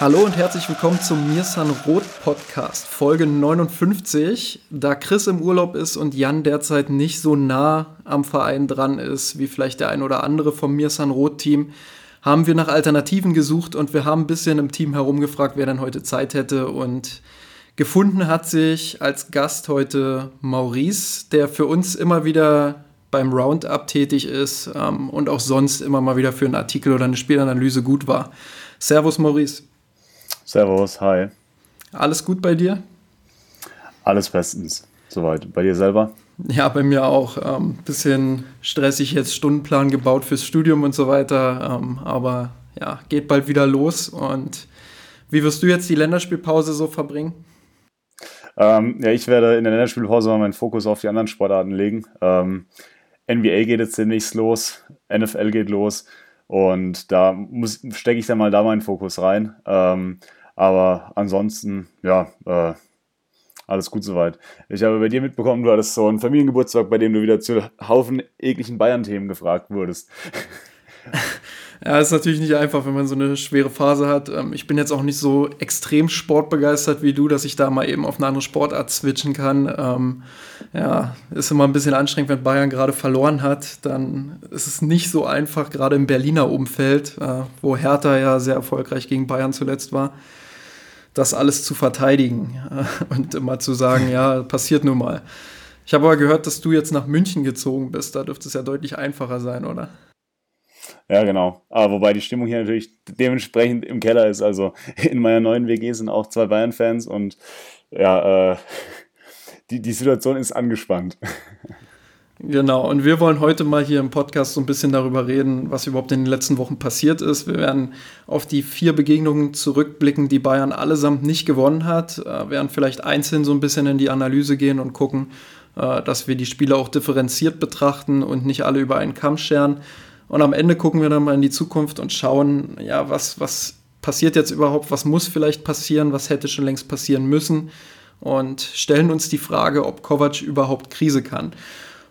Hallo und herzlich willkommen zum Mirsan Rot Podcast, Folge 59. Da Chris im Urlaub ist und Jan derzeit nicht so nah am Verein dran ist, wie vielleicht der ein oder andere vom Mirsan Rot Team, haben wir nach Alternativen gesucht und wir haben ein bisschen im Team herumgefragt, wer denn heute Zeit hätte und gefunden hat sich als Gast heute Maurice, der für uns immer wieder beim Roundup tätig ist ähm, und auch sonst immer mal wieder für einen Artikel oder eine Spielanalyse gut war. Servus Maurice. Servus, hi. Alles gut bei dir? Alles bestens, soweit. Bei dir selber? Ja, bei mir auch. Ähm, bisschen stressig jetzt Stundenplan gebaut fürs Studium und so weiter. Ähm, aber ja, geht bald wieder los. Und wie wirst du jetzt die Länderspielpause so verbringen? Ähm, ja, ich werde in der Länderspielpause mal meinen Fokus auf die anderen Sportarten legen. Ähm, NBA geht jetzt demnächst los, NFL geht los und da stecke ich dann mal da meinen Fokus rein. Ähm, aber ansonsten, ja, äh, alles gut soweit. Ich habe bei dir mitbekommen, du hattest so einen Familiengeburtstag, bei dem du wieder zu Haufen ekligen Bayern-Themen gefragt wurdest. Ja, ist natürlich nicht einfach, wenn man so eine schwere Phase hat. Ähm, ich bin jetzt auch nicht so extrem sportbegeistert wie du, dass ich da mal eben auf eine andere Sportart switchen kann. Ähm, ja, ist immer ein bisschen anstrengend, wenn Bayern gerade verloren hat. Dann ist es nicht so einfach, gerade im Berliner Umfeld, äh, wo Hertha ja sehr erfolgreich gegen Bayern zuletzt war das alles zu verteidigen und immer zu sagen, ja, passiert nun mal. Ich habe aber gehört, dass du jetzt nach München gezogen bist. Da dürfte es ja deutlich einfacher sein, oder? Ja, genau. Aber wobei die Stimmung hier natürlich dementsprechend im Keller ist. Also in meiner neuen WG sind auch zwei Bayern-Fans und ja, äh, die, die Situation ist angespannt. Genau, und wir wollen heute mal hier im Podcast so ein bisschen darüber reden, was überhaupt in den letzten Wochen passiert ist. Wir werden auf die vier Begegnungen zurückblicken, die Bayern allesamt nicht gewonnen hat, wir äh, werden vielleicht einzeln so ein bisschen in die Analyse gehen und gucken, äh, dass wir die Spiele auch differenziert betrachten und nicht alle über einen Kamm scheren. Und am Ende gucken wir dann mal in die Zukunft und schauen, ja, was, was passiert jetzt überhaupt, was muss vielleicht passieren, was hätte schon längst passieren müssen und stellen uns die Frage, ob Kovac überhaupt Krise kann.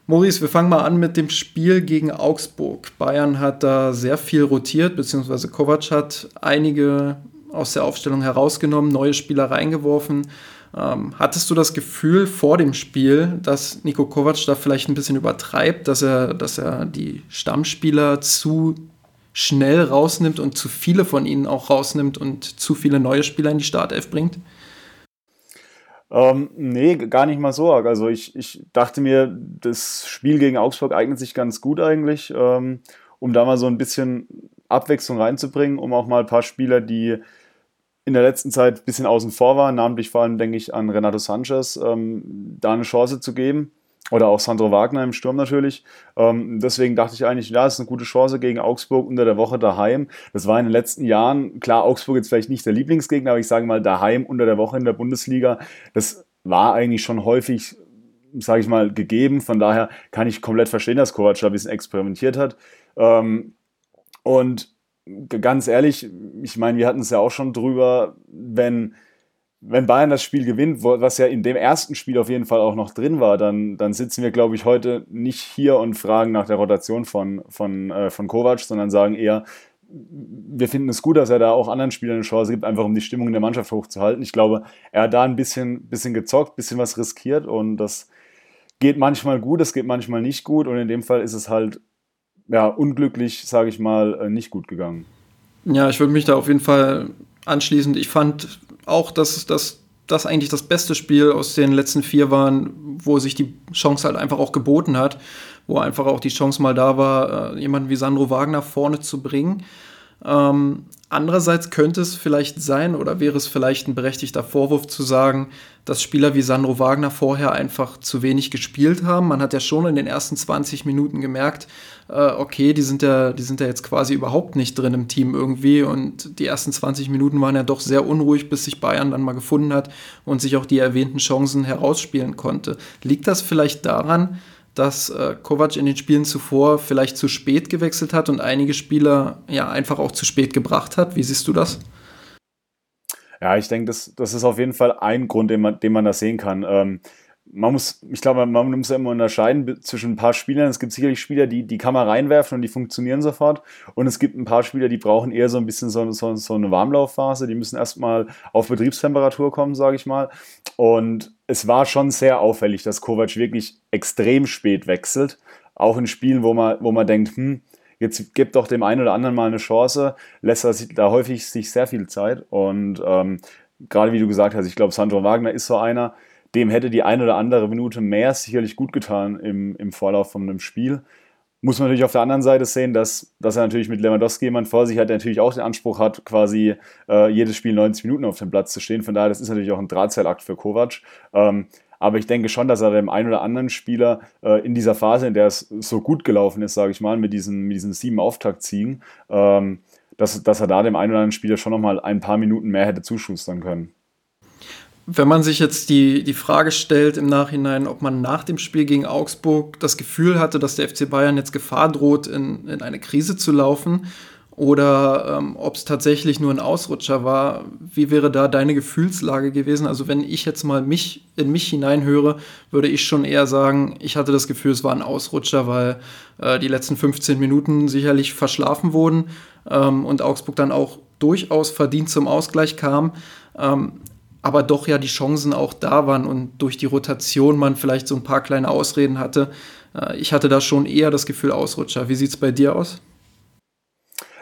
Maurice, wir fangen mal an mit dem Spiel gegen Augsburg. Bayern hat da sehr viel rotiert, beziehungsweise Kovac hat einige aus der Aufstellung herausgenommen, neue Spieler reingeworfen. Ähm, hattest du das Gefühl vor dem Spiel, dass Nico Kovac da vielleicht ein bisschen übertreibt, dass er, dass er die Stammspieler zu schnell rausnimmt und zu viele von ihnen auch rausnimmt und zu viele neue Spieler in die Startelf bringt? Ähm, nee, gar nicht mal so. Also ich, ich dachte mir, das Spiel gegen Augsburg eignet sich ganz gut eigentlich, ähm, um da mal so ein bisschen Abwechslung reinzubringen, um auch mal ein paar Spieler, die in der letzten Zeit ein bisschen außen vor waren, namentlich vor allem denke ich an Renato Sanchez, ähm, da eine Chance zu geben. Oder auch Sandro Wagner im Sturm natürlich. Ähm, deswegen dachte ich eigentlich, ja, es ist eine gute Chance gegen Augsburg unter der Woche daheim. Das war in den letzten Jahren, klar, Augsburg jetzt vielleicht nicht der Lieblingsgegner, aber ich sage mal, daheim unter der Woche in der Bundesliga, das war eigentlich schon häufig, sage ich mal, gegeben. Von daher kann ich komplett verstehen, dass Kovac da ein bisschen experimentiert hat. Ähm, und ganz ehrlich, ich meine, wir hatten es ja auch schon drüber, wenn wenn Bayern das Spiel gewinnt, was ja in dem ersten Spiel auf jeden Fall auch noch drin war, dann, dann sitzen wir, glaube ich, heute nicht hier und fragen nach der Rotation von, von, äh, von Kovac, sondern sagen eher, wir finden es gut, dass er da auch anderen Spielern eine Chance gibt, einfach um die Stimmung in der Mannschaft hochzuhalten. Ich glaube, er hat da ein bisschen, bisschen gezockt, ein bisschen was riskiert und das geht manchmal gut, es geht manchmal nicht gut und in dem Fall ist es halt ja, unglücklich, sage ich mal, äh, nicht gut gegangen. Ja, ich würde mich da auf jeden Fall anschließen. Ich fand auch, dass das das eigentlich das beste Spiel aus den letzten vier waren, wo sich die Chance halt einfach auch geboten hat, wo einfach auch die Chance mal da war, äh, jemanden wie Sandro Wagner vorne zu bringen. Ähm, Andererseits könnte es vielleicht sein oder wäre es vielleicht ein berechtigter Vorwurf zu sagen, dass Spieler wie Sandro Wagner vorher einfach zu wenig gespielt haben. Man hat ja schon in den ersten 20 Minuten gemerkt, äh, okay, die sind, ja, die sind ja jetzt quasi überhaupt nicht drin im Team irgendwie und die ersten 20 Minuten waren ja doch sehr unruhig, bis sich Bayern dann mal gefunden hat und sich auch die erwähnten Chancen herausspielen konnte. Liegt das vielleicht daran, dass äh, Kovac in den Spielen zuvor vielleicht zu spät gewechselt hat und einige Spieler ja einfach auch zu spät gebracht hat. Wie siehst du das? Ja, ich denke, das, das ist auf jeden Fall ein Grund, den man, den man da sehen kann. Ähm, man muss, ich glaube, man muss ja immer unterscheiden zwischen ein paar Spielern. Es gibt sicherlich Spieler, die, die kann man reinwerfen und die funktionieren sofort. Und es gibt ein paar Spieler, die brauchen eher so ein bisschen so, so, so eine Warmlaufphase. Die müssen erstmal auf Betriebstemperatur kommen, sage ich mal. Und es war schon sehr auffällig, dass Kovac wirklich extrem spät wechselt. Auch in Spielen, wo man, wo man denkt, hm, jetzt gibt doch dem einen oder anderen mal eine Chance, lässt er sich da häufig sich sehr viel Zeit. Und ähm, gerade wie du gesagt hast, ich glaube, Sandro Wagner ist so einer, dem hätte die eine oder andere Minute mehr sicherlich gut getan im, im Vorlauf von einem Spiel. Muss man natürlich auf der anderen Seite sehen, dass, dass er natürlich mit Lewandowski jemand vor sich hat, der natürlich auch den Anspruch hat, quasi äh, jedes Spiel 90 Minuten auf dem Platz zu stehen. Von daher, das ist natürlich auch ein Drahtseilakt für Kovac. Ähm, aber ich denke schon, dass er dem einen oder anderen Spieler äh, in dieser Phase, in der es so gut gelaufen ist, sage ich mal, mit diesen, mit diesen sieben Auftaktziehen, ähm, dass, dass er da dem einen oder anderen Spieler schon nochmal ein paar Minuten mehr hätte zuschustern können wenn man sich jetzt die, die Frage stellt im Nachhinein, ob man nach dem Spiel gegen Augsburg das Gefühl hatte, dass der FC Bayern jetzt Gefahr droht, in, in eine Krise zu laufen, oder ähm, ob es tatsächlich nur ein Ausrutscher war, wie wäre da deine Gefühlslage gewesen? Also wenn ich jetzt mal mich in mich hineinhöre, würde ich schon eher sagen, ich hatte das Gefühl, es war ein Ausrutscher, weil äh, die letzten 15 Minuten sicherlich verschlafen wurden ähm, und Augsburg dann auch durchaus verdient zum Ausgleich kam. Ähm, aber doch ja die Chancen auch da waren und durch die Rotation man vielleicht so ein paar kleine Ausreden hatte. Äh, ich hatte da schon eher das Gefühl Ausrutscher. Wie sieht es bei dir aus?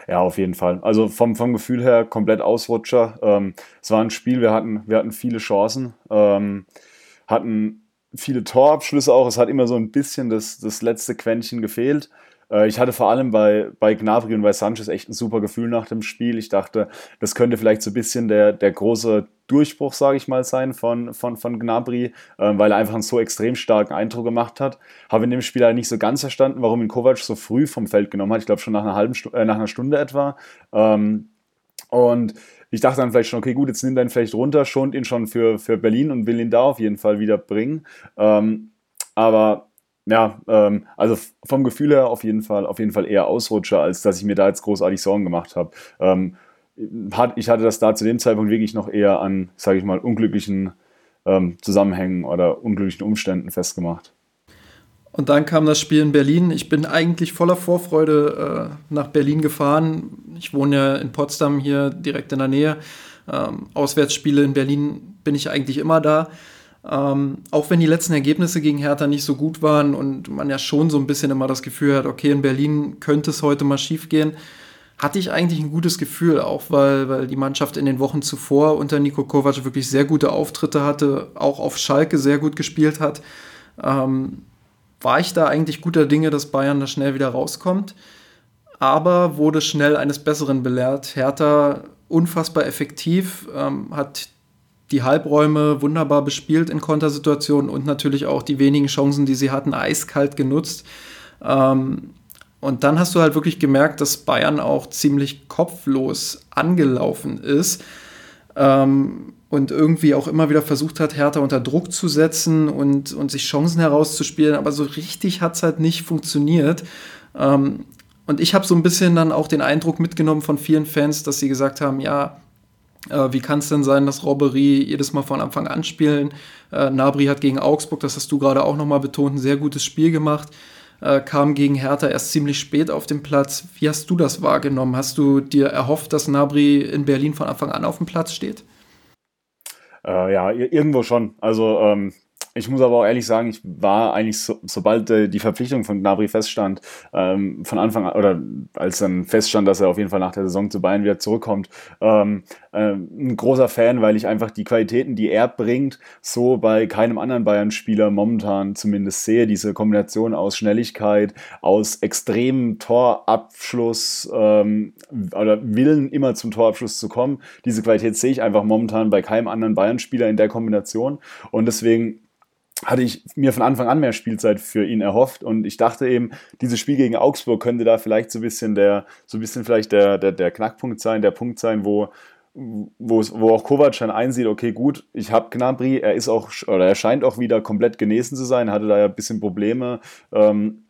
Ja, auf jeden Fall. Also vom, vom Gefühl her komplett Ausrutscher. Ähm, es war ein Spiel, wir hatten, wir hatten viele Chancen, ähm, hatten viele Torabschlüsse auch. Es hat immer so ein bisschen das, das letzte Quäntchen gefehlt. Äh, ich hatte vor allem bei, bei Gnabry und bei Sanchez echt ein super Gefühl nach dem Spiel. Ich dachte, das könnte vielleicht so ein bisschen der, der große Durchbruch, sage ich mal, sein von, von, von Gnabry, äh, weil er einfach einen so extrem starken Eindruck gemacht hat. Habe in dem Spiel halt nicht so ganz verstanden, warum ihn Kovac so früh vom Feld genommen hat. Ich glaube schon nach einer halben äh, nach einer Stunde etwa. Ähm, und ich dachte dann vielleicht schon, okay, gut, jetzt nimmt er ihn vielleicht runter, schont ihn schon für, für Berlin und will ihn da auf jeden Fall wieder bringen. Ähm, aber ja, ähm, also vom Gefühl her auf jeden Fall, auf jeden Fall eher Ausrutscher, als dass ich mir da jetzt großartig Sorgen gemacht habe. Ähm, ich hatte das da zu dem Zeitpunkt wirklich noch eher an, sage ich mal, unglücklichen ähm, Zusammenhängen oder unglücklichen Umständen festgemacht. Und dann kam das Spiel in Berlin. Ich bin eigentlich voller Vorfreude äh, nach Berlin gefahren. Ich wohne ja in Potsdam hier direkt in der Nähe. Ähm, Auswärtsspiele in Berlin bin ich eigentlich immer da. Ähm, auch wenn die letzten Ergebnisse gegen Hertha nicht so gut waren und man ja schon so ein bisschen immer das Gefühl hat, okay, in Berlin könnte es heute mal schief gehen, hatte ich eigentlich ein gutes Gefühl, auch weil, weil die Mannschaft in den Wochen zuvor unter Nico Kovac wirklich sehr gute Auftritte hatte, auch auf Schalke sehr gut gespielt hat. Ähm, war ich da eigentlich guter Dinge, dass Bayern da schnell wieder rauskommt, aber wurde schnell eines Besseren belehrt. Hertha unfassbar effektiv, ähm, hat die Halbräume wunderbar bespielt in Kontersituationen und natürlich auch die wenigen Chancen, die sie hatten, eiskalt genutzt. Ähm, und dann hast du halt wirklich gemerkt, dass Bayern auch ziemlich kopflos angelaufen ist ähm, und irgendwie auch immer wieder versucht hat, Hertha unter Druck zu setzen und, und sich Chancen herauszuspielen. Aber so richtig hat es halt nicht funktioniert. Ähm, und ich habe so ein bisschen dann auch den Eindruck mitgenommen von vielen Fans, dass sie gesagt haben, ja, äh, wie kann es denn sein, dass Robbery jedes Mal von Anfang an spielen? Äh, Nabri hat gegen Augsburg, das hast du gerade auch nochmal betont, ein sehr gutes Spiel gemacht. Äh, kam gegen Hertha erst ziemlich spät auf den Platz. Wie hast du das wahrgenommen? Hast du dir erhofft, dass Nabri in Berlin von Anfang an auf dem Platz steht? Äh, ja, irgendwo schon. Also ähm, ich muss aber auch ehrlich sagen, ich war eigentlich, so, sobald äh, die Verpflichtung von Gnabry feststand, ähm, von Anfang an, oder als dann feststand, dass er auf jeden Fall nach der Saison zu Bayern wieder zurückkommt, ähm, äh, ein großer Fan, weil ich einfach die Qualitäten, die er bringt, so bei keinem anderen Bayern-Spieler momentan zumindest sehe. Diese Kombination aus Schnelligkeit, aus extremem Torabschluss ähm, oder Willen, immer zum Torabschluss zu kommen. Diese Qualität sehe ich einfach momentan bei keinem anderen Bayern-Spieler in der Kombination. Und deswegen hatte ich mir von Anfang an mehr Spielzeit für ihn erhofft und ich dachte eben, dieses Spiel gegen Augsburg könnte da vielleicht so ein bisschen der, so ein bisschen vielleicht der, der, der Knackpunkt sein, der Punkt sein, wo, wo, wo auch Kovac dann einsieht, okay, gut, ich habe Gnabry, er ist auch, oder er scheint auch wieder komplett genesen zu sein, hatte da ja ein bisschen Probleme ähm,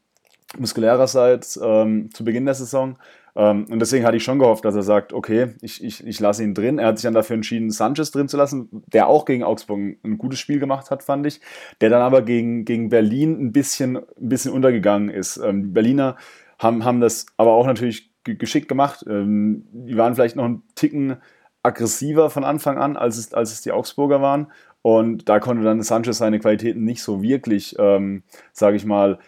muskulärerseits ähm, zu Beginn der Saison. Ähm, und deswegen hatte ich schon gehofft, dass er sagt, okay, ich, ich, ich lasse ihn drin. Er hat sich dann dafür entschieden, Sanchez drin zu lassen, der auch gegen Augsburg ein gutes Spiel gemacht hat, fand ich. Der dann aber gegen, gegen Berlin ein bisschen, ein bisschen untergegangen ist. Ähm, die Berliner haben, haben das aber auch natürlich geschickt gemacht. Ähm, die waren vielleicht noch ein Ticken aggressiver von Anfang an, als es, als es die Augsburger waren. Und da konnte dann Sanchez seine Qualitäten nicht so wirklich, ähm, sage ich mal,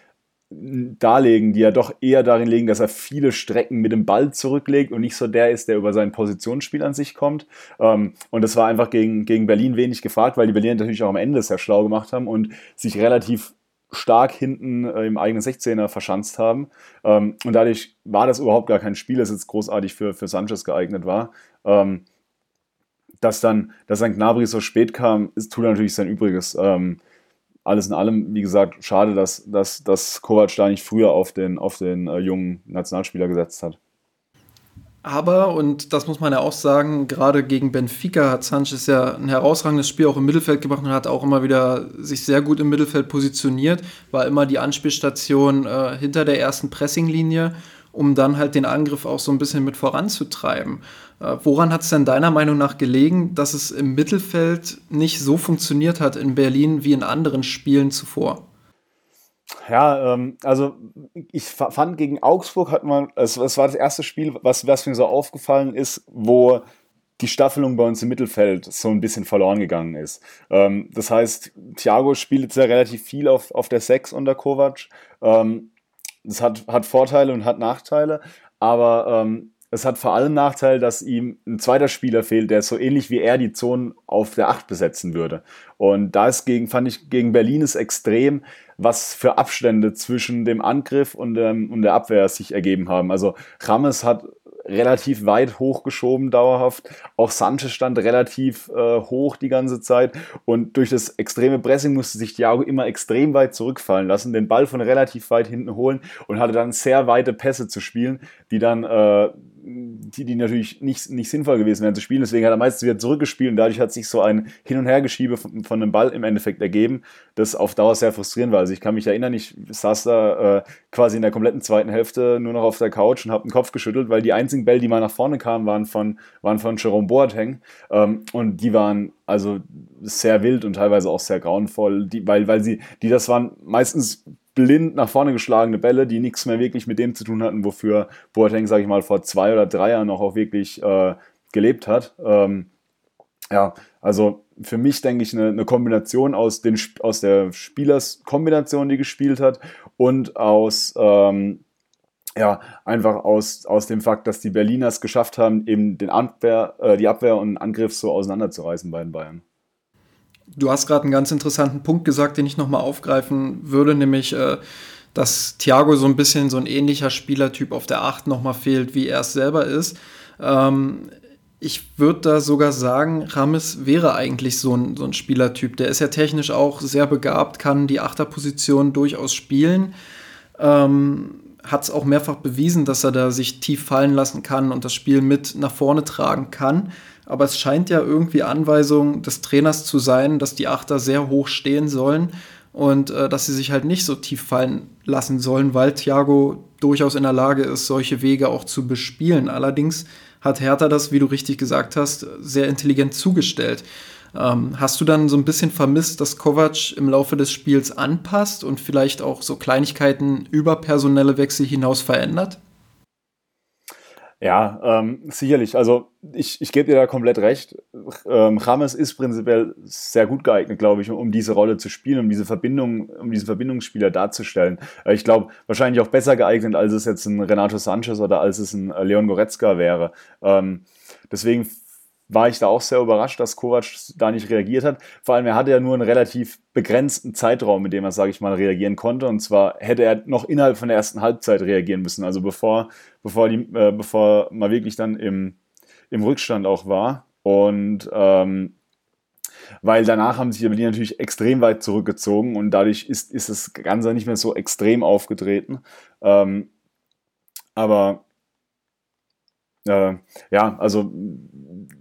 darlegen, die ja doch eher darin legen, dass er viele Strecken mit dem Ball zurücklegt und nicht so der ist, der über sein Positionsspiel an sich kommt. Ähm, und das war einfach gegen, gegen Berlin wenig gefragt, weil die Berliner natürlich auch am Ende sehr schlau gemacht haben und sich relativ stark hinten äh, im eigenen 16er verschanzt haben. Ähm, und dadurch war das überhaupt gar kein Spiel, das jetzt großartig für, für Sanchez geeignet war. Ähm, dass dann, dass dann Gnabry so spät kam, tut natürlich sein Übriges alles in allem, wie gesagt, schade, dass, dass, dass Kovac da nicht früher auf den, auf den äh, jungen Nationalspieler gesetzt hat. Aber, und das muss man ja auch sagen, gerade gegen Benfica hat Sanchez ja ein herausragendes Spiel auch im Mittelfeld gemacht und hat auch immer wieder sich sehr gut im Mittelfeld positioniert, war immer die Anspielstation äh, hinter der ersten Pressinglinie um dann halt den Angriff auch so ein bisschen mit voranzutreiben. Äh, woran hat es denn deiner Meinung nach gelegen, dass es im Mittelfeld nicht so funktioniert hat in Berlin wie in anderen Spielen zuvor? Ja, ähm, also ich fand gegen Augsburg hat man, es, es war das erste Spiel, was, was mir so aufgefallen ist, wo die Staffelung bei uns im Mittelfeld so ein bisschen verloren gegangen ist. Ähm, das heißt, Thiago spielt jetzt ja relativ viel auf, auf der 6 unter Kovac. Ähm, das hat, hat Vorteile und hat Nachteile, aber ähm, es hat vor allem Nachteil, dass ihm ein zweiter Spieler fehlt, der so ähnlich wie er die Zonen auf der 8 besetzen würde. Und da ist gegen, fand ich, gegen Berlin ist extrem, was für Abstände zwischen dem Angriff und, ähm, und der Abwehr sich ergeben haben. Also Rames hat relativ weit hochgeschoben dauerhaft. Auch Sanchez stand relativ äh, hoch die ganze Zeit und durch das extreme Pressing musste sich Thiago immer extrem weit zurückfallen lassen, den Ball von relativ weit hinten holen und hatte dann sehr weite Pässe zu spielen, die dann äh, die, die natürlich nicht, nicht sinnvoll gewesen wären zu spielen. Deswegen hat er meistens wieder zurückgespielt und dadurch hat sich so ein Hin- und Hergeschiebe von, von dem Ball im Endeffekt ergeben, das auf Dauer sehr frustrierend war. Also ich kann mich erinnern, ich saß da äh, quasi in der kompletten zweiten Hälfte nur noch auf der Couch und habe den Kopf geschüttelt, weil die einzigen Bälle, die mal nach vorne kamen, waren von, waren von Jerome Boateng ähm, und die waren also sehr wild und teilweise auch sehr grauenvoll, die, weil, weil sie, die das waren meistens blind nach vorne geschlagene Bälle, die nichts mehr wirklich mit dem zu tun hatten, wofür Boateng, sage ich mal, vor zwei oder drei Jahren noch auch wirklich äh, gelebt hat. Ähm, ja, also für mich denke ich eine, eine, Kombination aus, den, aus der Spielerskombination, die gespielt hat und aus ähm, ja, einfach aus, aus dem Fakt, dass die Berliner es geschafft haben, eben den Abwehr, äh, die Abwehr und Angriff so auseinanderzureißen bei den Bayern. Du hast gerade einen ganz interessanten Punkt gesagt, den ich nochmal aufgreifen würde, nämlich, äh, dass Thiago so ein bisschen so ein ähnlicher Spielertyp auf der 8 nochmal fehlt, wie er es selber ist. Ähm, ich würde da sogar sagen, Rames wäre eigentlich so ein, so ein Spielertyp. Der ist ja technisch auch sehr begabt, kann die Achterposition durchaus spielen. Ähm, hat es auch mehrfach bewiesen, dass er da sich tief fallen lassen kann und das Spiel mit nach vorne tragen kann aber es scheint ja irgendwie Anweisung des Trainers zu sein, dass die Achter sehr hoch stehen sollen und äh, dass sie sich halt nicht so tief fallen lassen sollen, weil Thiago durchaus in der Lage ist, solche Wege auch zu bespielen. Allerdings hat Hertha das, wie du richtig gesagt hast, sehr intelligent zugestellt. Ähm, hast du dann so ein bisschen vermisst, dass Kovac im Laufe des Spiels anpasst und vielleicht auch so Kleinigkeiten über personelle Wechsel hinaus verändert? Ja, ähm, sicherlich. Also ich, ich gebe dir da komplett recht. Ähm, James ist prinzipiell sehr gut geeignet, glaube ich, um diese Rolle zu spielen, um diese Verbindung, um diesen Verbindungsspieler darzustellen. Äh, ich glaube, wahrscheinlich auch besser geeignet, als es jetzt ein Renato Sanchez oder als es ein äh, Leon Goretzka wäre. Ähm, deswegen war ich da auch sehr überrascht, dass Kovac da nicht reagiert hat. Vor allem, er hatte ja nur einen relativ begrenzten Zeitraum, mit dem er, sage ich mal, reagieren konnte. Und zwar hätte er noch innerhalb von der ersten Halbzeit reagieren müssen. Also bevor, bevor, die, äh, bevor man wirklich dann im, im Rückstand auch war. Und ähm, weil danach haben sich die Berlin natürlich extrem weit zurückgezogen und dadurch ist, ist das Ganze nicht mehr so extrem aufgetreten. Ähm, aber äh, ja, also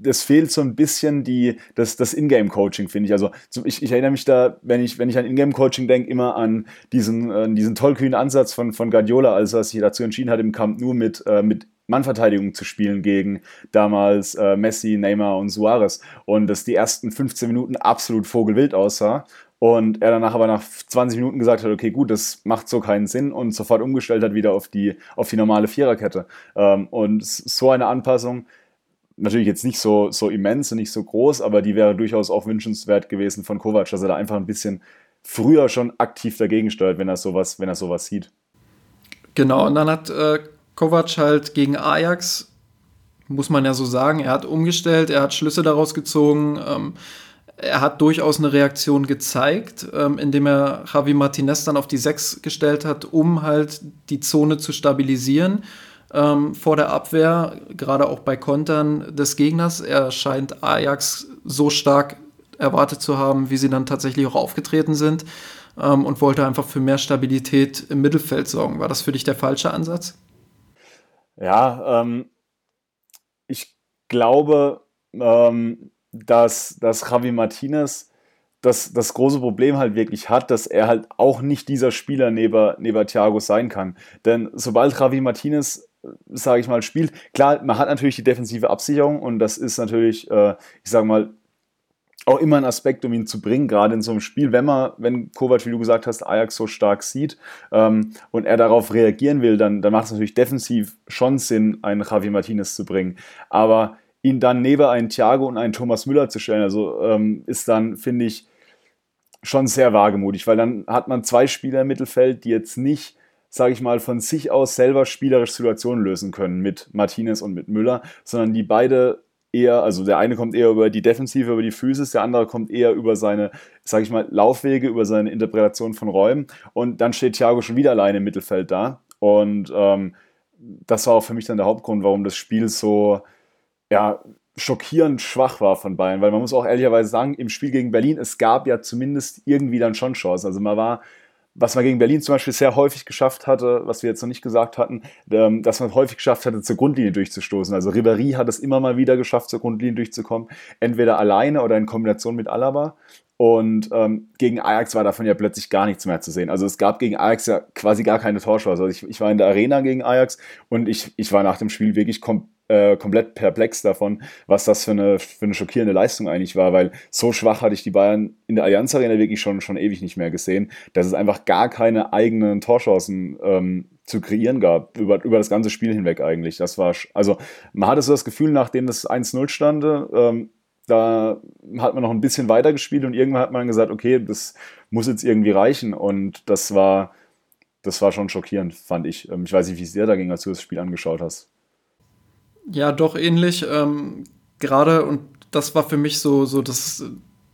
das fehlt so ein bisschen die, das, das Ingame-Coaching, finde ich. Also ich, ich, erinnere mich da, wenn ich, wenn ich an Ingame-Coaching denke, immer an diesen, äh, diesen tollkühnen Ansatz von, von Guardiola, als er sich dazu entschieden hat, im Camp nur mit, äh, mit Mannverteidigung zu spielen gegen damals äh, Messi, Neymar und Suarez. Und dass die ersten 15 Minuten absolut vogelwild aussah. Und er danach aber nach 20 Minuten gesagt hat, okay, gut, das macht so keinen Sinn und sofort umgestellt hat wieder auf die, auf die normale Viererkette. Ähm, und so eine Anpassung, natürlich jetzt nicht so, so immens und nicht so groß, aber die wäre durchaus auch wünschenswert gewesen von Kovac, dass er da einfach ein bisschen früher schon aktiv dagegen steuert, wenn er sowas, wenn er sowas sieht. Genau, und dann hat äh, Kovac halt gegen Ajax, muss man ja so sagen, er hat umgestellt, er hat Schlüsse daraus gezogen, ähm, er hat durchaus eine Reaktion gezeigt, ähm, indem er Javi Martinez dann auf die 6 gestellt hat, um halt die Zone zu stabilisieren ähm, vor der Abwehr, gerade auch bei Kontern des Gegners. Er scheint Ajax so stark erwartet zu haben, wie sie dann tatsächlich auch aufgetreten sind ähm, und wollte einfach für mehr Stabilität im Mittelfeld sorgen. War das für dich der falsche Ansatz? Ja, ähm, ich glaube, ähm, dass, dass Javi Martinez das, das große Problem halt wirklich hat, dass er halt auch nicht dieser Spieler neben, neben Thiago sein kann. Denn sobald Javi Martinez, sage ich mal, spielt, klar, man hat natürlich die defensive Absicherung und das ist natürlich, äh, ich sage mal, auch immer ein Aspekt, um ihn zu bringen, gerade in so einem Spiel, wenn man, wenn Kovac, wie du gesagt hast, Ajax so stark sieht ähm, und er darauf reagieren will, dann, dann macht es natürlich defensiv schon Sinn, einen Javi Martinez zu bringen. Aber ihn dann neben einen Thiago und einen Thomas Müller zu stellen, also ähm, ist dann, finde ich, schon sehr wagemutig, weil dann hat man zwei Spieler im Mittelfeld, die jetzt nicht, sage ich mal, von sich aus selber spielerisch Situationen lösen können mit Martinez und mit Müller, sondern die beide eher, also der eine kommt eher über die Defensive, über die Physis, der andere kommt eher über seine, sage ich mal, Laufwege, über seine Interpretation von Räumen. Und dann steht Thiago schon wieder alleine im Mittelfeld da. Und ähm, das war auch für mich dann der Hauptgrund, warum das Spiel so, ja, schockierend schwach war von Bayern, weil man muss auch ehrlicherweise sagen, im Spiel gegen Berlin, es gab ja zumindest irgendwie dann schon Chancen. Also man war, was man gegen Berlin zum Beispiel sehr häufig geschafft hatte, was wir jetzt noch nicht gesagt hatten, ähm, dass man häufig geschafft hatte, zur Grundlinie durchzustoßen. Also Ribéry hat es immer mal wieder geschafft, zur Grundlinie durchzukommen, entweder alleine oder in Kombination mit Alaba. Und ähm, gegen Ajax war davon ja plötzlich gar nichts mehr zu sehen. Also es gab gegen Ajax ja quasi gar keine Torchance. Also ich, ich war in der Arena gegen Ajax und ich, ich war nach dem Spiel wirklich komplett äh, komplett perplex davon, was das für eine, für eine schockierende Leistung eigentlich war, weil so schwach hatte ich die Bayern in der Allianz Arena wirklich schon, schon ewig nicht mehr gesehen, dass es einfach gar keine eigenen Torchancen ähm, zu kreieren gab, über, über das ganze Spiel hinweg eigentlich. Das war, also man hatte so das Gefühl, nachdem das 1-0 stand, ähm, da hat man noch ein bisschen weiter gespielt und irgendwann hat man gesagt, okay, das muss jetzt irgendwie reichen und das war, das war schon schockierend, fand ich. Ähm, ich weiß nicht, wie es dir da ging, als du das Spiel angeschaut hast. Ja, doch ähnlich. Ähm, Gerade, und das war für mich so, so das,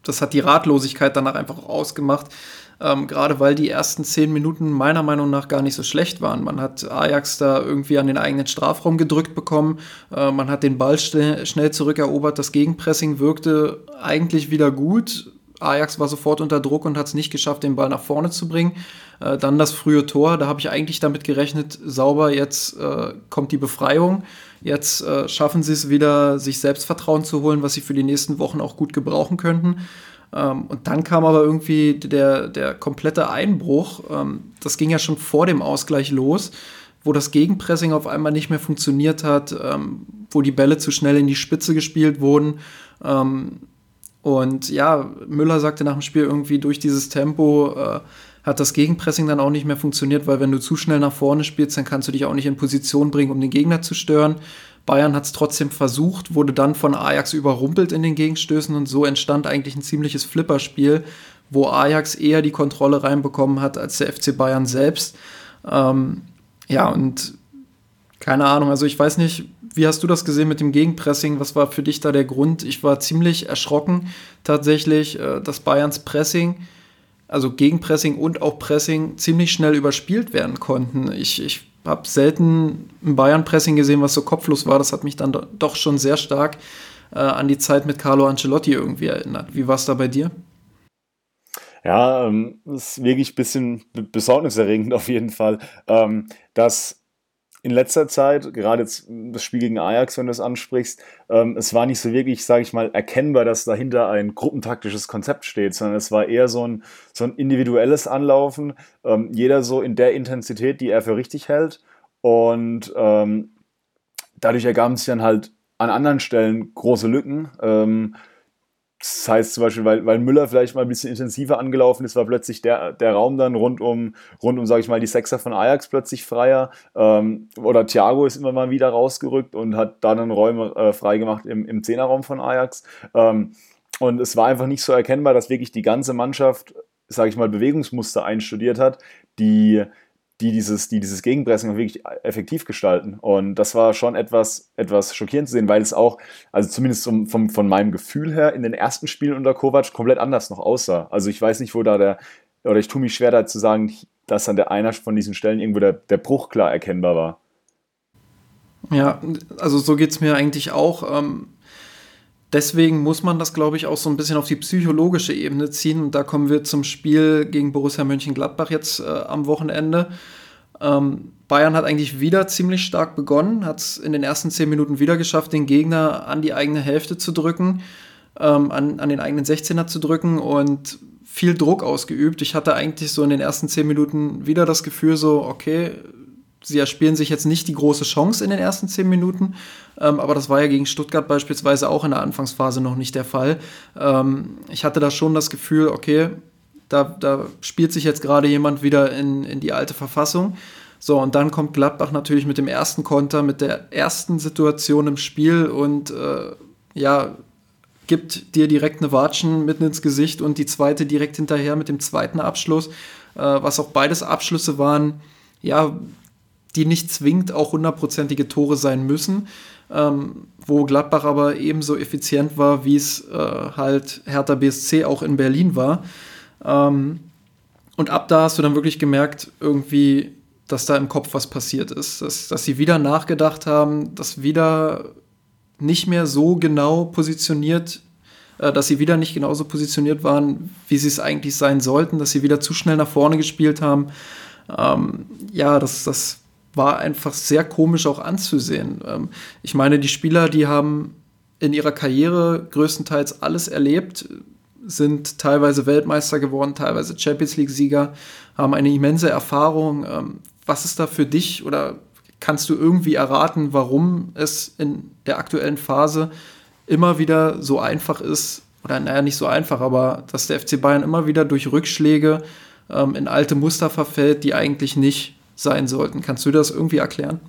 das hat die Ratlosigkeit danach einfach ausgemacht. Ähm, Gerade weil die ersten zehn Minuten meiner Meinung nach gar nicht so schlecht waren. Man hat Ajax da irgendwie an den eigenen Strafraum gedrückt bekommen. Äh, man hat den Ball schnell, schnell zurückerobert. Das Gegenpressing wirkte eigentlich wieder gut. Ajax war sofort unter Druck und hat es nicht geschafft, den Ball nach vorne zu bringen. Äh, dann das frühe Tor, da habe ich eigentlich damit gerechnet, sauber, jetzt äh, kommt die Befreiung. Jetzt äh, schaffen sie es wieder, sich Selbstvertrauen zu holen, was sie für die nächsten Wochen auch gut gebrauchen könnten. Ähm, und dann kam aber irgendwie der, der komplette Einbruch. Ähm, das ging ja schon vor dem Ausgleich los, wo das Gegenpressing auf einmal nicht mehr funktioniert hat, ähm, wo die Bälle zu schnell in die Spitze gespielt wurden. Und ja, Müller sagte nach dem Spiel irgendwie durch dieses Tempo äh, hat das Gegenpressing dann auch nicht mehr funktioniert, weil wenn du zu schnell nach vorne spielst, dann kannst du dich auch nicht in Position bringen, um den Gegner zu stören. Bayern hat es trotzdem versucht, wurde dann von Ajax überrumpelt in den Gegenstößen und so entstand eigentlich ein ziemliches Flipperspiel, wo Ajax eher die Kontrolle reinbekommen hat als der FC Bayern selbst. Ähm, ja, und keine Ahnung, also ich weiß nicht, wie hast du das gesehen mit dem Gegenpressing? Was war für dich da der Grund? Ich war ziemlich erschrocken tatsächlich, äh, dass Bayerns Pressing, also Gegenpressing und auch Pressing, ziemlich schnell überspielt werden konnten. Ich, ich habe selten ein Bayern-Pressing gesehen, was so kopflos war. Das hat mich dann doch schon sehr stark äh, an die Zeit mit Carlo Ancelotti irgendwie erinnert. Wie war es da bei dir? Ja, ähm, ist wirklich ein bisschen besorgniserregend auf jeden Fall, ähm, dass in letzter Zeit, gerade jetzt das Spiel gegen Ajax, wenn du es ansprichst, ähm, es war nicht so wirklich, sage ich mal, erkennbar, dass dahinter ein gruppentaktisches Konzept steht, sondern es war eher so ein, so ein individuelles Anlaufen, ähm, jeder so in der Intensität, die er für richtig hält. Und ähm, dadurch ergaben sich dann halt an anderen Stellen große Lücken. Ähm, das heißt zum Beispiel, weil, weil Müller vielleicht mal ein bisschen intensiver angelaufen ist, war plötzlich der, der Raum dann rund um, rund um, sage ich mal, die Sechser von Ajax plötzlich freier. Ähm, oder Thiago ist immer mal wieder rausgerückt und hat da dann Räume äh, freigemacht im, im Zehnerraum von Ajax. Ähm, und es war einfach nicht so erkennbar, dass wirklich die ganze Mannschaft, sage ich mal, Bewegungsmuster einstudiert hat, die, die dieses, die dieses Gegenpressing wirklich effektiv gestalten. Und das war schon etwas, etwas schockierend zu sehen, weil es auch, also zumindest vom, vom, von meinem Gefühl her, in den ersten Spielen unter Kovac komplett anders noch aussah. Also ich weiß nicht, wo da der, oder ich tue mich schwer da zu sagen, dass an der einer von diesen Stellen irgendwo der, der Bruch klar erkennbar war. Ja, also so geht es mir eigentlich auch. Ähm, deswegen muss man das, glaube ich, auch so ein bisschen auf die psychologische Ebene ziehen. Und da kommen wir zum Spiel gegen Borussia Mönchengladbach jetzt äh, am Wochenende. Ähm, Bayern hat eigentlich wieder ziemlich stark begonnen, hat es in den ersten zehn Minuten wieder geschafft, den Gegner an die eigene Hälfte zu drücken, ähm, an, an den eigenen 16er zu drücken und viel Druck ausgeübt. Ich hatte eigentlich so in den ersten zehn Minuten wieder das Gefühl, so, okay, sie erspielen sich jetzt nicht die große Chance in den ersten zehn Minuten, ähm, aber das war ja gegen Stuttgart beispielsweise auch in der Anfangsphase noch nicht der Fall. Ähm, ich hatte da schon das Gefühl, okay, da, da spielt sich jetzt gerade jemand wieder in, in die alte Verfassung. So, und dann kommt Gladbach natürlich mit dem ersten Konter, mit der ersten Situation im Spiel und äh, ja, gibt dir direkt eine Watschen mitten ins Gesicht und die zweite direkt hinterher mit dem zweiten Abschluss, äh, was auch beides Abschlüsse waren, ja, die nicht zwingend auch hundertprozentige Tore sein müssen, ähm, wo Gladbach aber ebenso effizient war, wie es äh, halt Hertha BSC auch in Berlin war. Ähm, und ab da hast du dann wirklich gemerkt, irgendwie, dass da im Kopf was passiert ist, dass, dass sie wieder nachgedacht haben, dass wieder nicht mehr so genau positioniert, äh, dass sie wieder nicht genauso positioniert waren, wie sie es eigentlich sein sollten, dass sie wieder zu schnell nach vorne gespielt haben. Ähm, ja, das, das war einfach sehr komisch auch anzusehen. Ähm, ich meine, die Spieler, die haben in ihrer Karriere größtenteils alles erlebt, sind teilweise Weltmeister geworden, teilweise Champions League-Sieger, haben eine immense Erfahrung. Ähm, was ist da für dich oder kannst du irgendwie erraten, warum es in der aktuellen Phase immer wieder so einfach ist, oder naja, nicht so einfach, aber dass der FC Bayern immer wieder durch Rückschläge ähm, in alte Muster verfällt, die eigentlich nicht sein sollten. Kannst du das irgendwie erklären?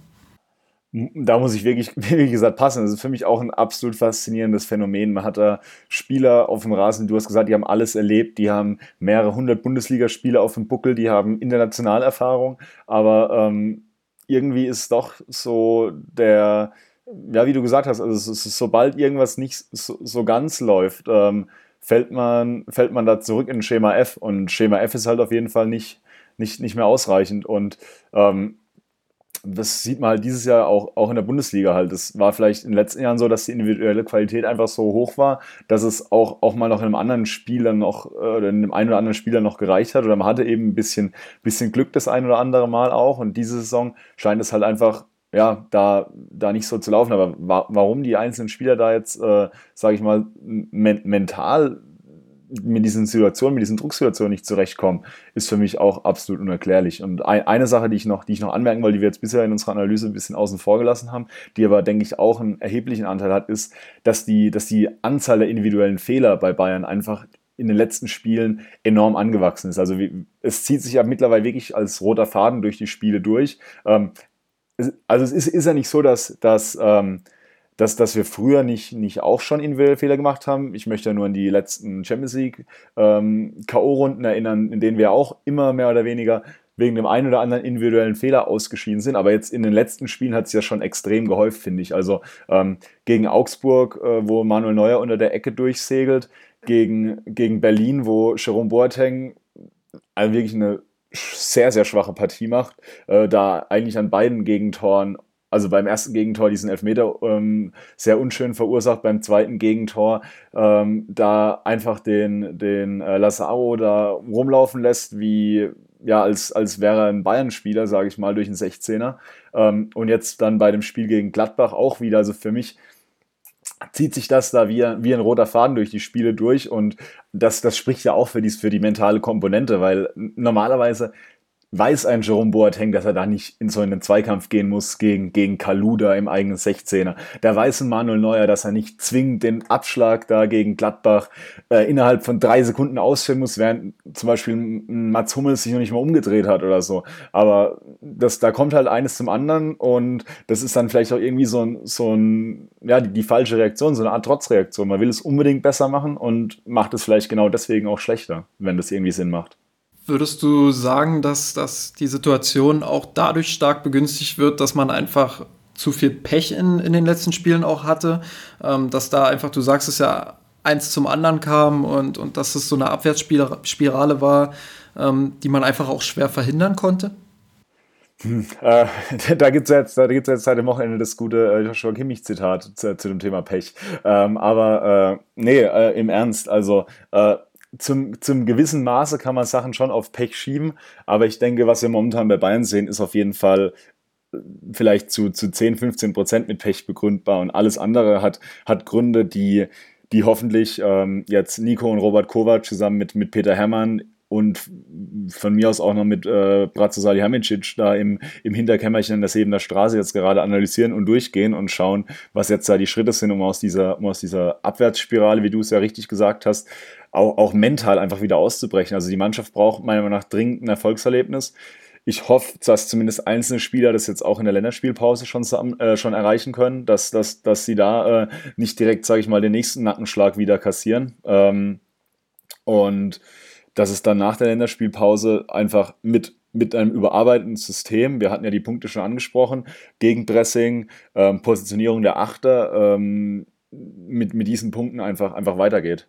Da muss ich wirklich, wie gesagt, passen. Das ist für mich auch ein absolut faszinierendes Phänomen. Man hat da Spieler auf dem Rasen, du hast gesagt, die haben alles erlebt, die haben mehrere hundert Bundesligaspiele auf dem Buckel, die haben internationale Erfahrung, aber ähm, irgendwie ist doch so der, ja, wie du gesagt hast, also ist, sobald irgendwas nicht so, so ganz läuft, ähm, fällt, man, fällt man da zurück in Schema F und Schema F ist halt auf jeden Fall nicht nicht, nicht mehr ausreichend. Und ähm, das sieht man halt dieses Jahr auch, auch in der Bundesliga halt. Es war vielleicht in den letzten Jahren so, dass die individuelle Qualität einfach so hoch war, dass es auch, auch mal noch in einem anderen Spieler noch, äh, oder in einem einen oder anderen Spieler noch gereicht hat. Oder man hatte eben ein bisschen, bisschen Glück das ein oder andere Mal auch. Und diese Saison scheint es halt einfach ja, da, da nicht so zu laufen. Aber wa warum die einzelnen Spieler da jetzt, äh, sage ich mal, men mental mit diesen Situationen, mit diesen Drucksituationen nicht zurechtkommen, ist für mich auch absolut unerklärlich. Und ein, eine Sache, die ich, noch, die ich noch anmerken wollte, die wir jetzt bisher in unserer Analyse ein bisschen außen vor gelassen haben, die aber, denke ich, auch einen erheblichen Anteil hat, ist, dass die, dass die Anzahl der individuellen Fehler bei Bayern einfach in den letzten Spielen enorm angewachsen ist. Also es zieht sich ja mittlerweile wirklich als roter Faden durch die Spiele durch. Ähm, also es ist, ist ja nicht so, dass, dass, ähm, dass, dass wir früher nicht, nicht auch schon individuelle Fehler gemacht haben. Ich möchte nur an die letzten Champions League ähm, K.O.-Runden erinnern, in denen wir auch immer mehr oder weniger wegen dem einen oder anderen individuellen Fehler ausgeschieden sind. Aber jetzt in den letzten Spielen hat es ja schon extrem gehäuft, finde ich. Also ähm, gegen Augsburg, äh, wo Manuel Neuer unter der Ecke durchsegelt, gegen, gegen Berlin, wo Jerome Boateng also wirklich eine sehr, sehr schwache Partie macht, äh, da eigentlich an beiden Gegentoren also beim ersten Gegentor diesen Elfmeter ähm, sehr unschön verursacht, beim zweiten Gegentor ähm, da einfach den, den äh, Lazaro da rumlaufen lässt, wie ja, als, als wäre er ein Bayern-Spieler, sage ich mal, durch einen 16er. Ähm, und jetzt dann bei dem Spiel gegen Gladbach auch wieder. Also für mich zieht sich das da wie, wie ein roter Faden durch die Spiele durch und das, das spricht ja auch für die, für die mentale Komponente, weil normalerweise weiß ein Jerome Boateng, dass er da nicht in so einen Zweikampf gehen muss gegen, gegen Kaluda im eigenen 16er. Da weiß ein Manuel Neuer, dass er nicht zwingend den Abschlag da gegen Gladbach äh, innerhalb von drei Sekunden ausführen muss, während zum Beispiel Mats Hummels sich noch nicht mal umgedreht hat oder so. Aber das, da kommt halt eines zum anderen und das ist dann vielleicht auch irgendwie so so ein ja, die, die falsche Reaktion, so eine Art Trotzreaktion. Man will es unbedingt besser machen und macht es vielleicht genau deswegen auch schlechter, wenn das irgendwie Sinn macht. Würdest du sagen, dass, dass die Situation auch dadurch stark begünstigt wird, dass man einfach zu viel Pech in, in den letzten Spielen auch hatte? Ähm, dass da einfach, du sagst es ja, eins zum anderen kam und, und dass es so eine Abwärtsspirale war, ähm, die man einfach auch schwer verhindern konnte? Hm, äh, da gibt es jetzt, jetzt seit dem Wochenende das gute äh, Joshua Kimmich-Zitat zu, zu, dem Thema Pech. Ähm, aber äh, nee, äh, im Ernst, also äh, zum, zum gewissen Maße kann man Sachen schon auf Pech schieben, aber ich denke, was wir momentan bei Bayern sehen, ist auf jeden Fall äh, vielleicht zu, zu 10, 15 Prozent mit Pech begründbar und alles andere hat, hat Gründe, die, die hoffentlich ähm, jetzt Nico und Robert Kovac zusammen mit, mit Peter Hermann und von mir aus auch noch mit äh, Bratzo Salihamidzic da im, im Hinterkämmerchen in der Sebener Straße jetzt gerade analysieren und durchgehen und schauen, was jetzt da die Schritte sind, um aus dieser, um aus dieser Abwärtsspirale, wie du es ja richtig gesagt hast, auch, auch mental einfach wieder auszubrechen. Also die Mannschaft braucht meiner Meinung nach dringend ein Erfolgserlebnis. Ich hoffe, dass zumindest einzelne Spieler das jetzt auch in der Länderspielpause schon, äh, schon erreichen können, dass, dass, dass sie da äh, nicht direkt, sage ich mal, den nächsten Nackenschlag wieder kassieren. Ähm, und dass es dann nach der Länderspielpause einfach mit, mit einem überarbeiteten System, wir hatten ja die Punkte schon angesprochen, Gegenpressing, ähm, Positionierung der Achter, ähm, mit, mit diesen Punkten einfach, einfach weitergeht.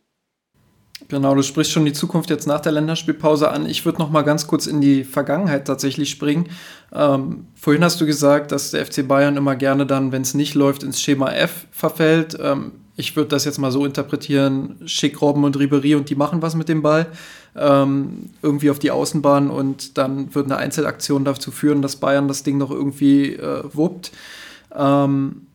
Genau, du sprichst schon die Zukunft jetzt nach der Länderspielpause an. Ich würde noch mal ganz kurz in die Vergangenheit tatsächlich springen. Ähm, vorhin hast du gesagt, dass der FC Bayern immer gerne dann, wenn es nicht läuft, ins Schema F verfällt. Ähm, ich würde das jetzt mal so interpretieren, schick Robben und Ribery und die machen was mit dem Ball. Ähm, irgendwie auf die Außenbahn und dann wird eine Einzelaktion dazu führen, dass Bayern das Ding noch irgendwie äh, wuppt. Ähm,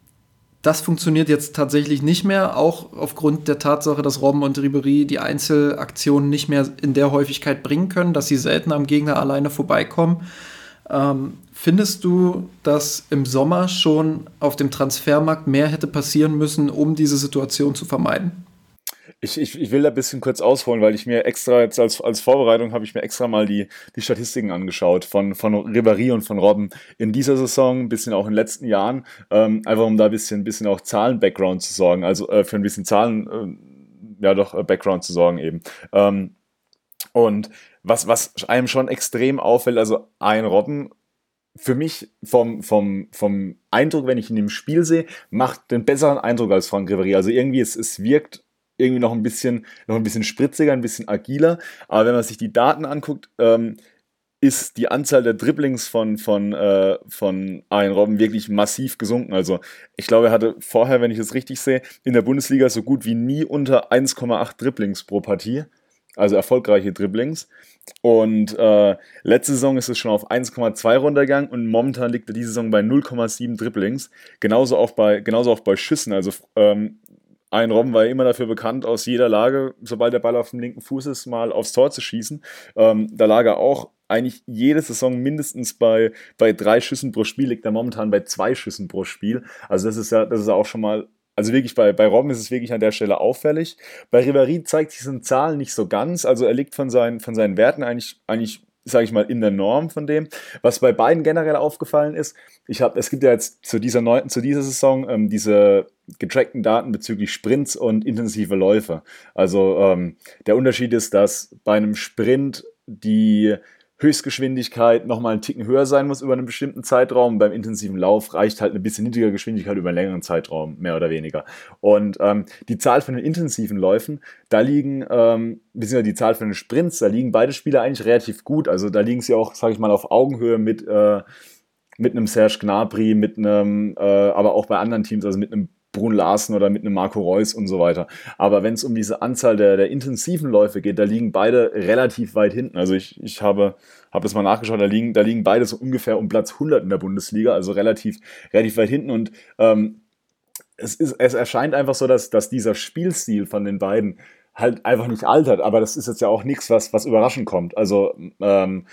das funktioniert jetzt tatsächlich nicht mehr, auch aufgrund der Tatsache, dass Robben und Ribery die Einzelaktionen nicht mehr in der Häufigkeit bringen können, dass sie selten am Gegner alleine vorbeikommen. Ähm, findest du, dass im Sommer schon auf dem Transfermarkt mehr hätte passieren müssen, um diese Situation zu vermeiden? Ich, ich, ich will da ein bisschen kurz ausholen, weil ich mir extra jetzt als, als Vorbereitung habe ich mir extra mal die, die Statistiken angeschaut von, von Ribéry und von Robben in dieser Saison, ein bisschen auch in den letzten Jahren, ähm, einfach um da ein bisschen, bisschen auch Zahlen-Background zu sorgen, also äh, für ein bisschen Zahlen, äh, ja doch, äh, Background zu sorgen eben. Ähm, und was, was einem schon extrem auffällt, also ein Robben für mich vom, vom, vom Eindruck, wenn ich ihn im Spiel sehe, macht den besseren Eindruck als Frank Ribéry. Also irgendwie, es, es wirkt irgendwie noch ein bisschen, noch ein bisschen spritziger, ein bisschen agiler. Aber wenn man sich die Daten anguckt, ähm, ist die Anzahl der Dribblings von, von, äh, von Arjen Robben wirklich massiv gesunken. Also ich glaube, er hatte vorher, wenn ich es richtig sehe, in der Bundesliga so gut wie nie unter 1,8 Dribblings pro Partie. Also erfolgreiche Dribblings. Und äh, letzte Saison ist es schon auf 1,2 runtergegangen und momentan liegt er diese Saison bei 0,7 Dribblings. Genauso auch bei, genauso auch bei Schüssen. Also ähm, ein Robben war immer dafür bekannt, aus jeder Lage, sobald der Ball auf dem linken Fuß ist, mal aufs Tor zu schießen. Ähm, da lag er auch eigentlich jede Saison mindestens bei, bei drei Schüssen pro Spiel, liegt er momentan bei zwei Schüssen pro Spiel. Also das ist ja, das ist auch schon mal also wirklich bei, bei Robben ist es wirklich an der Stelle auffällig. Bei Ribéry zeigt sich diese Zahlen nicht so ganz. Also er liegt von seinen, von seinen Werten eigentlich, eigentlich sage ich mal, in der Norm von dem. Was bei beiden generell aufgefallen ist, ich habe, es gibt ja jetzt zu dieser neunten, zu dieser Saison ähm, diese getrackten Daten bezüglich Sprints und intensive Läufe. Also ähm, der Unterschied ist, dass bei einem Sprint die Höchstgeschwindigkeit nochmal einen Ticken höher sein muss über einen bestimmten Zeitraum. Beim intensiven Lauf reicht halt eine bisschen niedrigere Geschwindigkeit über einen längeren Zeitraum, mehr oder weniger. Und ähm, die Zahl von den intensiven Läufen, da liegen, ähm, beziehungsweise die Zahl von den Sprints, da liegen beide Spieler eigentlich relativ gut. Also da liegen sie auch, sage ich mal, auf Augenhöhe mit, äh, mit einem Serge Gnabry, mit einem, äh, aber auch bei anderen Teams, also mit einem Brun Larsen oder mit einem Marco Reus und so weiter. Aber wenn es um diese Anzahl der, der intensiven Läufe geht, da liegen beide relativ weit hinten. Also ich, ich habe, habe das mal nachgeschaut, da liegen, da liegen beide so ungefähr um Platz 100 in der Bundesliga, also relativ, relativ weit hinten. Und ähm, es, ist, es erscheint einfach so, dass, dass dieser Spielstil von den beiden halt einfach nicht altert. Aber das ist jetzt ja auch nichts, was, was überraschend kommt. Also ähm,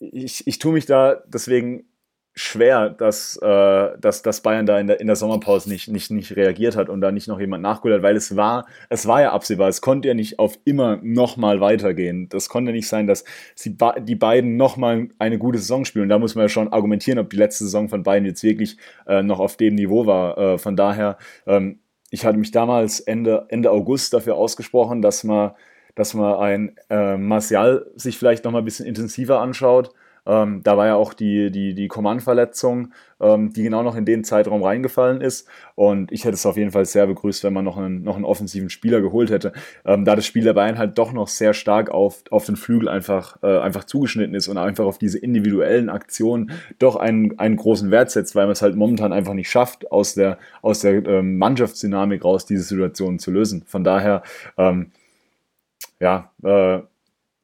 ich, ich tue mich da deswegen schwer, dass, äh, dass, dass Bayern da in der, in der Sommerpause nicht, nicht, nicht reagiert hat und da nicht noch jemand nachgeholt hat, weil es war, es war ja absehbar, es konnte ja nicht auf immer nochmal weitergehen. Das konnte nicht sein, dass sie die beiden nochmal eine gute Saison spielen. Und da muss man ja schon argumentieren, ob die letzte Saison von Bayern jetzt wirklich äh, noch auf dem Niveau war. Äh, von daher, ähm, ich hatte mich damals Ende, Ende August dafür ausgesprochen, dass man, dass man ein äh, Martial sich vielleicht nochmal ein bisschen intensiver anschaut ähm, da war ja auch die, die, die Command-Verletzung, ähm, die genau noch in den Zeitraum reingefallen ist. Und ich hätte es auf jeden Fall sehr begrüßt, wenn man noch einen, noch einen offensiven Spieler geholt hätte. Ähm, da das Spiel der Bayern halt doch noch sehr stark auf, auf den Flügel einfach, äh, einfach zugeschnitten ist und einfach auf diese individuellen Aktionen doch einen, einen großen Wert setzt, weil man es halt momentan einfach nicht schafft, aus der, aus der ähm, Mannschaftsdynamik raus diese Situation zu lösen. Von daher, ähm, ja, äh,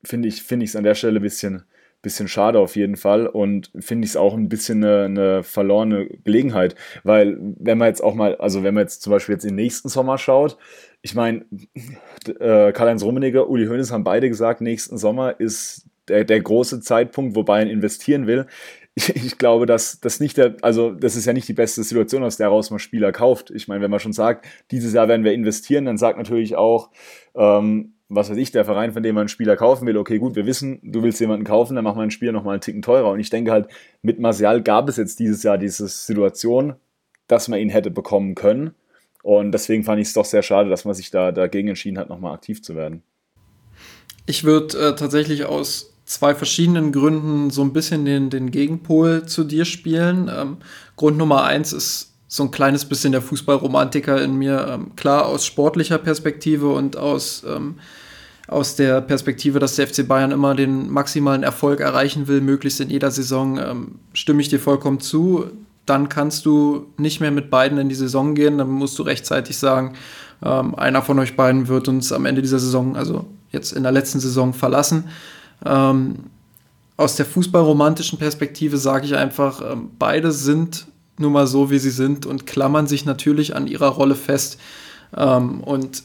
finde ich es find an der Stelle ein bisschen, bisschen schade auf jeden Fall und finde ich es auch ein bisschen eine, eine, verlorene Gelegenheit, weil wenn man jetzt auch mal, also wenn man jetzt zum Beispiel jetzt in den nächsten Sommer schaut, ich meine, äh, Karl-Heinz Rummenigge, Uli Hoeneß haben beide gesagt, nächsten Sommer ist der, der große Zeitpunkt, wo Bayern investieren will. Ich, glaube, dass das nicht der, also das ist ja nicht die beste Situation, aus der heraus man Spieler kauft. Ich meine, wenn man schon sagt, dieses Jahr werden wir investieren, dann sagt natürlich auch, ähm, was weiß ich, der Verein, von dem man einen Spieler kaufen will, okay, gut, wir wissen, du willst jemanden kaufen, dann machen wir einen Spieler nochmal einen Ticken teurer. Und ich denke halt, mit Martial gab es jetzt dieses Jahr diese Situation, dass man ihn hätte bekommen können. Und deswegen fand ich es doch sehr schade, dass man sich da dagegen entschieden hat, nochmal aktiv zu werden. Ich würde äh, tatsächlich aus zwei verschiedenen Gründen so ein bisschen den, den Gegenpol zu dir spielen. Ähm, Grund Nummer eins ist so ein kleines bisschen der Fußballromantiker in mir. Ähm, klar, aus sportlicher Perspektive und aus, ähm, aus der Perspektive, dass der FC Bayern immer den maximalen Erfolg erreichen will, möglichst in jeder Saison, ähm, stimme ich dir vollkommen zu. Dann kannst du nicht mehr mit beiden in die Saison gehen. Dann musst du rechtzeitig sagen, ähm, einer von euch beiden wird uns am Ende dieser Saison, also jetzt in der letzten Saison, verlassen. Ähm, aus der fußballromantischen Perspektive sage ich einfach, ähm, beide sind nun mal so, wie sie sind und klammern sich natürlich an ihrer Rolle fest. Ähm, und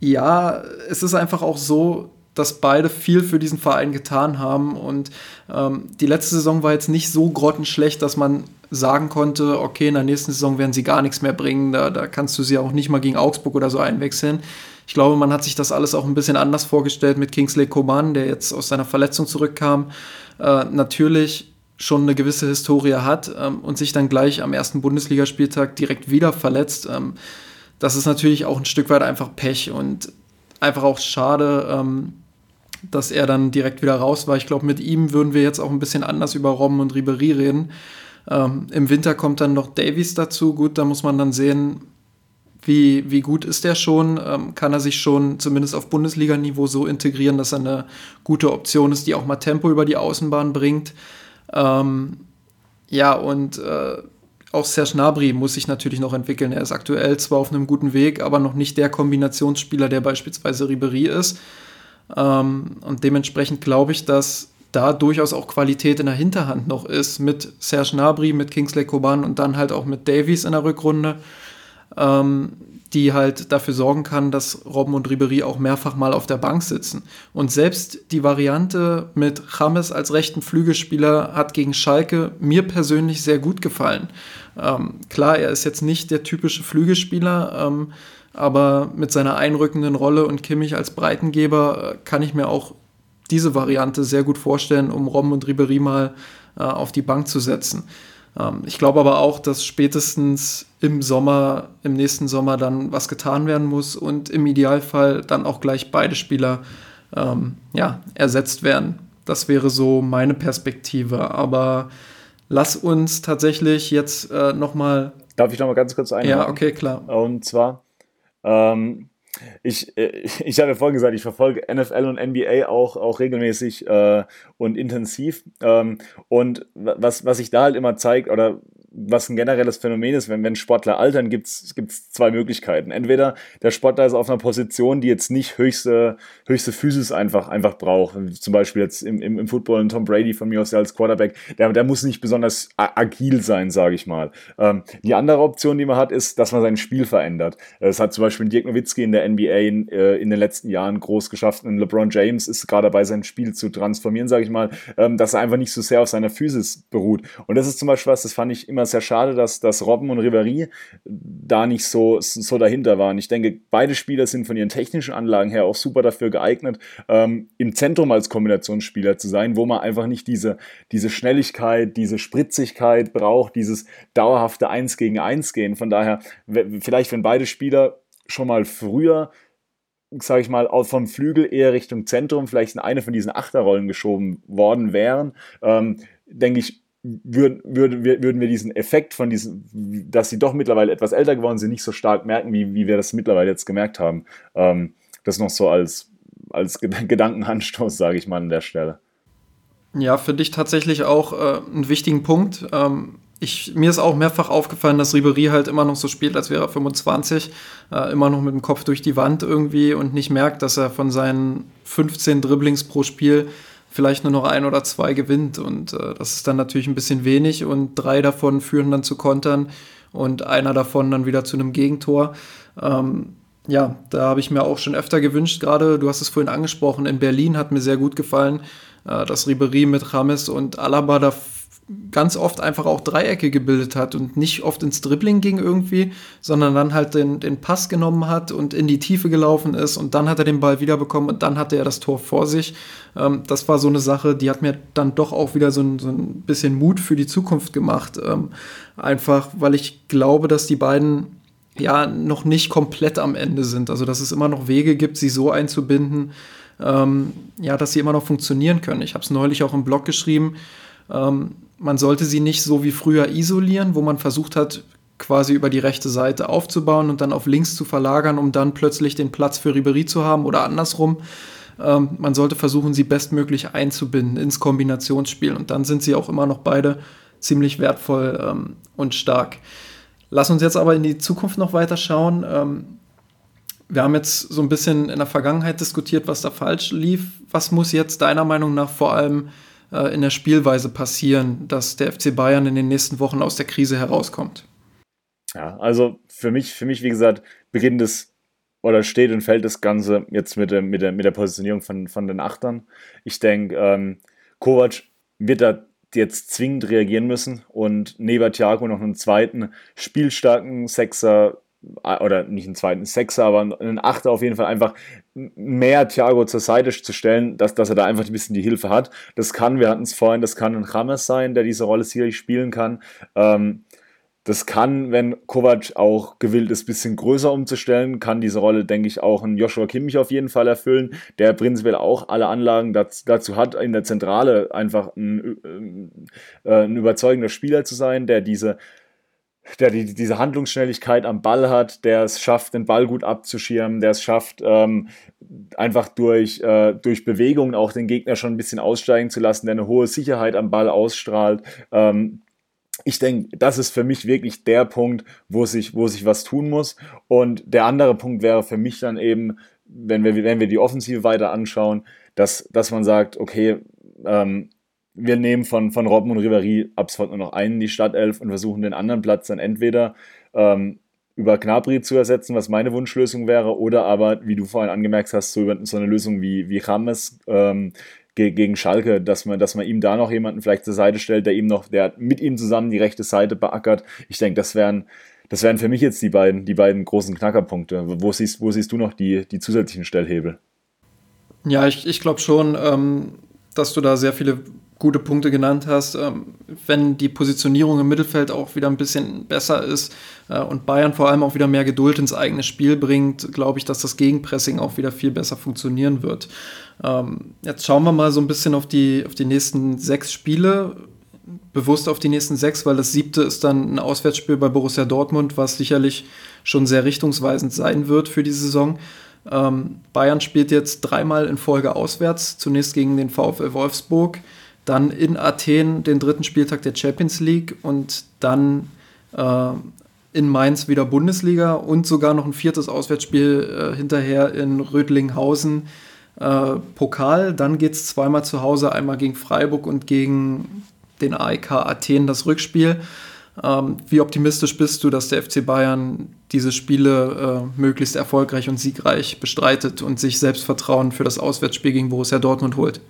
ja, es ist einfach auch so, dass beide viel für diesen Verein getan haben. Und ähm, die letzte Saison war jetzt nicht so grottenschlecht, dass man sagen konnte, okay, in der nächsten Saison werden sie gar nichts mehr bringen. Da, da kannst du sie auch nicht mal gegen Augsburg oder so einwechseln. Ich glaube, man hat sich das alles auch ein bisschen anders vorgestellt mit Kingsley Coman, der jetzt aus seiner Verletzung zurückkam. Äh, natürlich schon eine gewisse Historie hat ähm, und sich dann gleich am ersten Bundesligaspieltag direkt wieder verletzt, ähm, das ist natürlich auch ein Stück weit einfach Pech und einfach auch schade, ähm, dass er dann direkt wieder raus war. Ich glaube, mit ihm würden wir jetzt auch ein bisschen anders über Robben und Ribery reden. Ähm, Im Winter kommt dann noch Davies dazu. Gut, da muss man dann sehen, wie, wie gut ist der schon? Ähm, kann er sich schon zumindest auf Bundesliga-Niveau so integrieren, dass er eine gute Option ist, die auch mal Tempo über die Außenbahn bringt? Ähm, ja, und äh, auch Serge Gnabry muss sich natürlich noch entwickeln. Er ist aktuell zwar auf einem guten Weg, aber noch nicht der Kombinationsspieler, der beispielsweise Ribery ist. Ähm, und dementsprechend glaube ich, dass da durchaus auch Qualität in der Hinterhand noch ist mit Serge Gnabry, mit Kingsley Coban und dann halt auch mit Davies in der Rückrunde. Ähm, die halt dafür sorgen kann, dass Robben und Ribery auch mehrfach mal auf der Bank sitzen. Und selbst die Variante mit James als rechten Flügelspieler hat gegen Schalke mir persönlich sehr gut gefallen. Ähm, klar, er ist jetzt nicht der typische Flügelspieler, ähm, aber mit seiner einrückenden Rolle und Kimmich als Breitengeber äh, kann ich mir auch diese Variante sehr gut vorstellen, um Robben und Ribery mal äh, auf die Bank zu setzen. Ähm, ich glaube aber auch, dass spätestens im Sommer, im nächsten Sommer dann was getan werden muss und im Idealfall dann auch gleich beide Spieler ähm, ja, ersetzt werden. Das wäre so meine Perspektive. Aber lass uns tatsächlich jetzt äh, nochmal. Darf ich nochmal ganz kurz ein? Ja, okay, klar. Und zwar, ähm, ich, äh, ich habe ja vorhin gesagt, ich verfolge NFL und NBA auch, auch regelmäßig äh, und intensiv. Ähm, und was, was sich da halt immer zeigt, oder was ein generelles Phänomen ist, wenn, wenn Sportler altern, gibt es zwei Möglichkeiten. Entweder der Sportler ist auf einer Position, die jetzt nicht höchste, höchste Physis einfach, einfach braucht. Zum Beispiel jetzt im, im, im Football Tom Brady von mir aus als Quarterback, der, der muss nicht besonders agil sein, sage ich mal. Ähm, die andere Option, die man hat, ist, dass man sein Spiel verändert. Das hat zum Beispiel Dirk Nowitzki in der NBA in, äh, in den letzten Jahren groß geschafft. Und LeBron James ist gerade dabei, sein Spiel zu transformieren, sage ich mal, ähm, dass er einfach nicht so sehr auf seiner Physis beruht. Und das ist zum Beispiel was, das fand ich immer immer sehr schade, dass, dass Robben und Ribéry da nicht so, so dahinter waren. Ich denke, beide Spieler sind von ihren technischen Anlagen her auch super dafür geeignet, ähm, im Zentrum als Kombinationsspieler zu sein, wo man einfach nicht diese, diese Schnelligkeit, diese Spritzigkeit braucht, dieses dauerhafte Eins gegen Eins gehen. Von daher, vielleicht wenn beide Spieler schon mal früher sage ich mal, vom Flügel eher Richtung Zentrum, vielleicht in eine von diesen Achterrollen geschoben worden wären, ähm, denke ich, würden, würden, wir, würden wir diesen Effekt von diesen, dass sie doch mittlerweile etwas älter geworden sind, nicht so stark merken, wie, wie wir das mittlerweile jetzt gemerkt haben. Ähm, das noch so als, als Gedankenanstoß, sage ich mal an der Stelle. Ja, für dich tatsächlich auch äh, einen wichtigen Punkt. Ähm, ich, mir ist auch mehrfach aufgefallen, dass Ribery halt immer noch so spielt, als wäre er 25, äh, immer noch mit dem Kopf durch die Wand irgendwie und nicht merkt, dass er von seinen 15 Dribblings pro Spiel vielleicht nur noch ein oder zwei gewinnt. Und äh, das ist dann natürlich ein bisschen wenig und drei davon führen dann zu Kontern und einer davon dann wieder zu einem Gegentor. Ähm, ja, da habe ich mir auch schon öfter gewünscht, gerade du hast es vorhin angesprochen, in Berlin hat mir sehr gut gefallen, äh, dass Ribery mit Rames und Alaba da ganz oft einfach auch Dreiecke gebildet hat und nicht oft ins Dribbling ging irgendwie, sondern dann halt den, den Pass genommen hat und in die Tiefe gelaufen ist und dann hat er den Ball wiederbekommen und dann hatte er das Tor vor sich. Ähm, das war so eine Sache, die hat mir dann doch auch wieder so ein, so ein bisschen Mut für die Zukunft gemacht. Ähm, einfach, weil ich glaube, dass die beiden ja noch nicht komplett am Ende sind. Also, dass es immer noch Wege gibt, sie so einzubinden, ähm, ja, dass sie immer noch funktionieren können. Ich habe es neulich auch im Blog geschrieben. Ähm, man sollte sie nicht so wie früher isolieren, wo man versucht hat, quasi über die rechte Seite aufzubauen und dann auf links zu verlagern, um dann plötzlich den Platz für Ribery zu haben oder andersrum. Ähm, man sollte versuchen, sie bestmöglich einzubinden ins Kombinationsspiel und dann sind sie auch immer noch beide ziemlich wertvoll ähm, und stark. Lass uns jetzt aber in die Zukunft noch weiter schauen. Ähm, wir haben jetzt so ein bisschen in der Vergangenheit diskutiert, was da falsch lief. Was muss jetzt deiner Meinung nach vor allem äh, in der Spielweise passieren, dass der FC Bayern in den nächsten Wochen aus der Krise herauskommt? Ja, also für mich, für mich, wie gesagt, beginnt es oder steht und fällt das Ganze jetzt mit der, mit der, mit der Positionierung von, von den Achtern. Ich denke, ähm, Kovac wird da jetzt zwingend reagieren müssen und neben Thiago noch einen zweiten spielstarken Sechser oder nicht einen zweiten Sechser, aber einen Achter auf jeden Fall einfach mehr Thiago zur Seite zu stellen, dass, dass er da einfach ein bisschen die Hilfe hat. Das kann, wir hatten es vorhin, das kann ein Rames sein, der diese Rolle sicherlich spielen kann. Ähm, das kann, wenn Kovac auch gewillt ist, ein bisschen größer umzustellen, kann diese Rolle, denke ich, auch ein Joshua Kimmich auf jeden Fall erfüllen, der prinzipiell auch alle Anlagen dazu, hat, in der Zentrale einfach ein, äh, ein überzeugender Spieler zu sein, der diese der die, diese Handlungsschnelligkeit am Ball hat, der es schafft, den Ball gut abzuschirmen, der es schafft, ähm, einfach durch, äh, durch Bewegungen auch den Gegner schon ein bisschen aussteigen zu lassen, der eine hohe Sicherheit am Ball ausstrahlt. Ähm, ich denke, das ist für mich wirklich der Punkt, wo sich, wo sich was tun muss. Und der andere Punkt wäre für mich dann eben, wenn wir, wenn wir die Offensive weiter anschauen, dass, dass man sagt, okay, ähm, wir nehmen von, von Robben und Riveri ab sofort nur noch einen in die Stadtelf und versuchen den anderen Platz dann entweder ähm, über Knabri zu ersetzen, was meine Wunschlösung wäre, oder aber, wie du vorhin angemerkt hast, so, so eine Lösung wie, wie Rames ähm, gegen Schalke, dass man, dass man ihm da noch jemanden vielleicht zur Seite stellt, der ihm noch, der mit ihm zusammen die rechte Seite beackert. Ich denke, das wären, das wären für mich jetzt die beiden, die beiden großen Knackerpunkte. Wo siehst, wo siehst du noch die, die zusätzlichen Stellhebel? Ja, ich, ich glaube schon, ähm, dass du da sehr viele gute Punkte genannt hast. Ähm, wenn die Positionierung im Mittelfeld auch wieder ein bisschen besser ist äh, und Bayern vor allem auch wieder mehr Geduld ins eigene Spiel bringt, glaube ich, dass das Gegenpressing auch wieder viel besser funktionieren wird. Ähm, jetzt schauen wir mal so ein bisschen auf die, auf die nächsten sechs Spiele. Bewusst auf die nächsten sechs, weil das siebte ist dann ein Auswärtsspiel bei Borussia Dortmund, was sicherlich schon sehr richtungsweisend sein wird für die Saison. Ähm, Bayern spielt jetzt dreimal in Folge auswärts. Zunächst gegen den VfL Wolfsburg, dann in Athen den dritten Spieltag der Champions League und dann äh, in Mainz wieder Bundesliga und sogar noch ein viertes Auswärtsspiel äh, hinterher in Rödlinghausen äh, Pokal. Dann geht es zweimal zu Hause, einmal gegen Freiburg und gegen den AEK Athen das Rückspiel. Ähm, wie optimistisch bist du, dass der FC Bayern diese Spiele äh, möglichst erfolgreich und siegreich bestreitet und sich Selbstvertrauen für das Auswärtsspiel gegen Borussia Dortmund holt?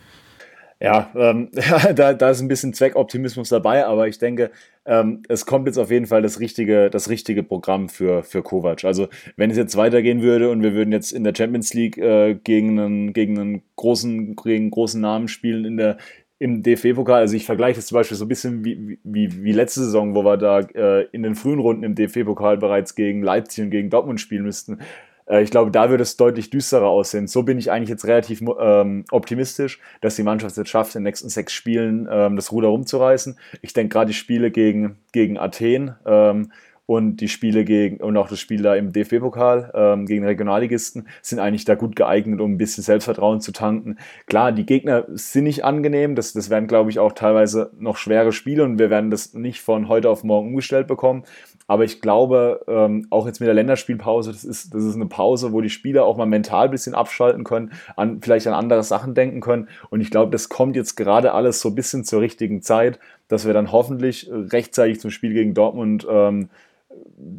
Ja, ähm, da, da ist ein bisschen Zweckoptimismus dabei, aber ich denke, ähm, es kommt jetzt auf jeden Fall das richtige, das richtige Programm für, für Kovac. Also, wenn es jetzt weitergehen würde und wir würden jetzt in der Champions League äh, gegen, einen, gegen einen großen, gegen großen Namen spielen in der, im DFB-Pokal, also ich vergleiche das zum Beispiel so ein bisschen wie, wie, wie letzte Saison, wo wir da äh, in den frühen Runden im DFB-Pokal bereits gegen Leipzig und gegen Dortmund spielen müssten. Äh, ich glaube, da wird es deutlich düsterer aussehen. So bin ich eigentlich jetzt relativ ähm, optimistisch, dass die Mannschaft es jetzt schafft, in den nächsten sechs Spielen ähm, das Ruder rumzureißen. Ich denke gerade die Spiele gegen, gegen Athen ähm, und die Spiele gegen und auch das Spiel da im DFB-Pokal ähm, gegen Regionalligisten sind eigentlich da gut geeignet, um ein bisschen Selbstvertrauen zu tanken. Klar, die Gegner sind nicht angenehm, das, das werden, glaube ich, auch teilweise noch schwere Spiele und wir werden das nicht von heute auf morgen umgestellt bekommen. Aber ich glaube, ähm, auch jetzt mit der Länderspielpause, das ist, das ist eine Pause, wo die Spieler auch mal mental ein bisschen abschalten können, an, vielleicht an andere Sachen denken können. Und ich glaube, das kommt jetzt gerade alles so ein bisschen zur richtigen Zeit, dass wir dann hoffentlich rechtzeitig zum Spiel gegen Dortmund ähm,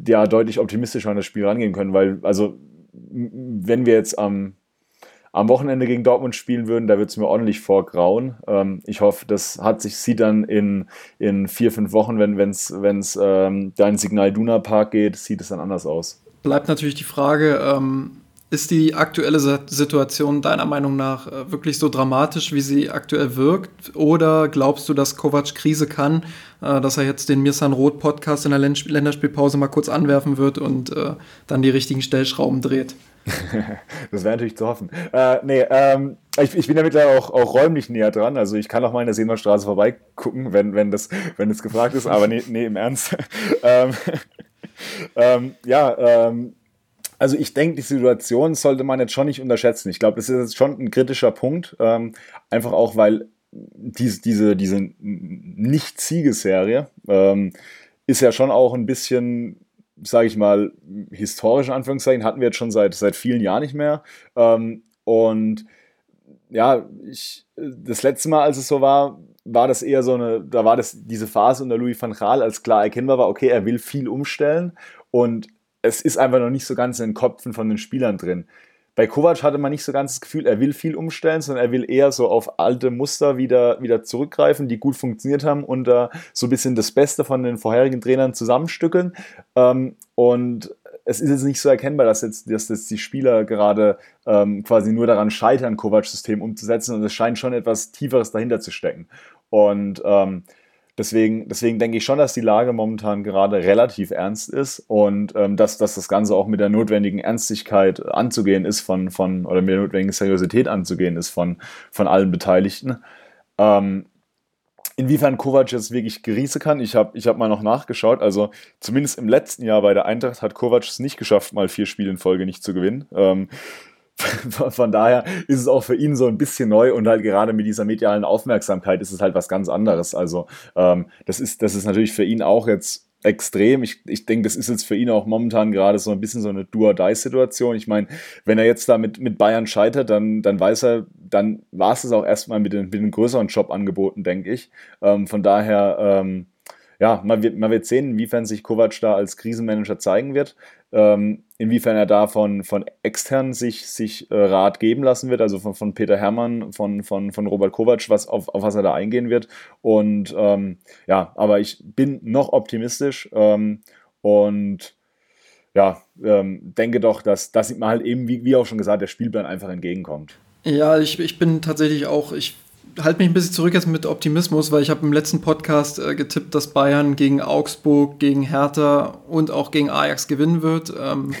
ja deutlich optimistischer an das Spiel rangehen können, weil, also, wenn wir jetzt am, am Wochenende gegen Dortmund spielen würden, da wird es mir ordentlich vorgrauen. Ähm, ich hoffe, das hat sich, sieht dann in, in vier, fünf Wochen, wenn es wenn's, ähm, da Signal Duna Park geht, sieht es dann anders aus. Bleibt natürlich die Frage, ähm, ist die aktuelle Situation deiner Meinung nach äh, wirklich so dramatisch, wie sie aktuell wirkt? Oder glaubst du, dass Kovac Krise kann, äh, dass er jetzt den Mirsan Roth Podcast in der Länderspielpause mal kurz anwerfen wird und äh, dann die richtigen Stellschrauben dreht? das wäre natürlich zu hoffen. Äh, nee, ähm, ich, ich, bin ja mittlerweile auch, auch, räumlich näher dran. Also ich kann auch mal in der Seenmannstraße vorbeigucken, wenn, wenn, das, wenn das gefragt ist. Aber nee, nee im Ernst. ähm, ähm, ja, ähm, also ich denke, die Situation sollte man jetzt schon nicht unterschätzen. Ich glaube, das ist jetzt schon ein kritischer Punkt. Ähm, einfach auch, weil diese, diese, diese Nicht-Siegesserie ähm, ist ja schon auch ein bisschen, sage ich mal, historisch in Anführungszeichen, hatten wir jetzt schon seit, seit vielen Jahren nicht mehr. Ähm, und ja, ich, das letzte Mal, als es so war, war das eher so eine, da war das diese Phase unter Louis van Gaal, als klar erkennbar war, okay, er will viel umstellen und es ist einfach noch nicht so ganz in den Köpfen von den Spielern drin. Bei Kovac hatte man nicht so ganz das Gefühl, er will viel umstellen, sondern er will eher so auf alte Muster wieder, wieder zurückgreifen, die gut funktioniert haben und uh, so ein bisschen das Beste von den vorherigen Trainern zusammenstückeln. Ähm, und es ist jetzt nicht so erkennbar, dass jetzt, dass jetzt die Spieler gerade ähm, quasi nur daran scheitern, Kovacs System umzusetzen und es scheint schon etwas Tieferes dahinter zu stecken. Und ähm, Deswegen, deswegen denke ich schon, dass die Lage momentan gerade relativ ernst ist und ähm, dass, dass das Ganze auch mit der notwendigen Ernstigkeit anzugehen ist von, von oder mit der notwendigen Seriosität anzugehen ist von, von allen Beteiligten. Ähm, inwiefern Kovac jetzt wirklich Geriese kann, ich habe ich hab mal noch nachgeschaut. Also zumindest im letzten Jahr bei der Eintracht hat Kovac es nicht geschafft, mal vier Spiele in Folge nicht zu gewinnen. Ähm, von daher ist es auch für ihn so ein bisschen neu und halt gerade mit dieser medialen Aufmerksamkeit ist es halt was ganz anderes. Also ähm, das, ist, das ist natürlich für ihn auch jetzt extrem. Ich, ich denke, das ist jetzt für ihn auch momentan gerade so ein bisschen so eine Do-or-Die-Situation. Ich meine, wenn er jetzt da mit, mit Bayern scheitert, dann, dann weiß er, dann war es auch erstmal mit, den, mit einem größeren Job angeboten, denke ich. Ähm, von daher, ähm, ja, man wird, man wird sehen, inwiefern sich Kovac da als Krisenmanager zeigen wird ähm, inwiefern er da von, von extern sich, sich äh, Rat geben lassen wird, also von, von Peter Herrmann, von, von, von Robert Kovac, was, auf, auf was er da eingehen wird. Und ähm, ja, aber ich bin noch optimistisch ähm, und ja, ähm, denke doch, dass, dass man halt eben, wie, wie auch schon gesagt, der Spielplan einfach entgegenkommt. Ja, ich, ich bin tatsächlich auch, ich halte mich ein bisschen zurück jetzt mit Optimismus, weil ich habe im letzten Podcast äh, getippt, dass Bayern gegen Augsburg, gegen Hertha und auch gegen Ajax gewinnen wird. Ähm,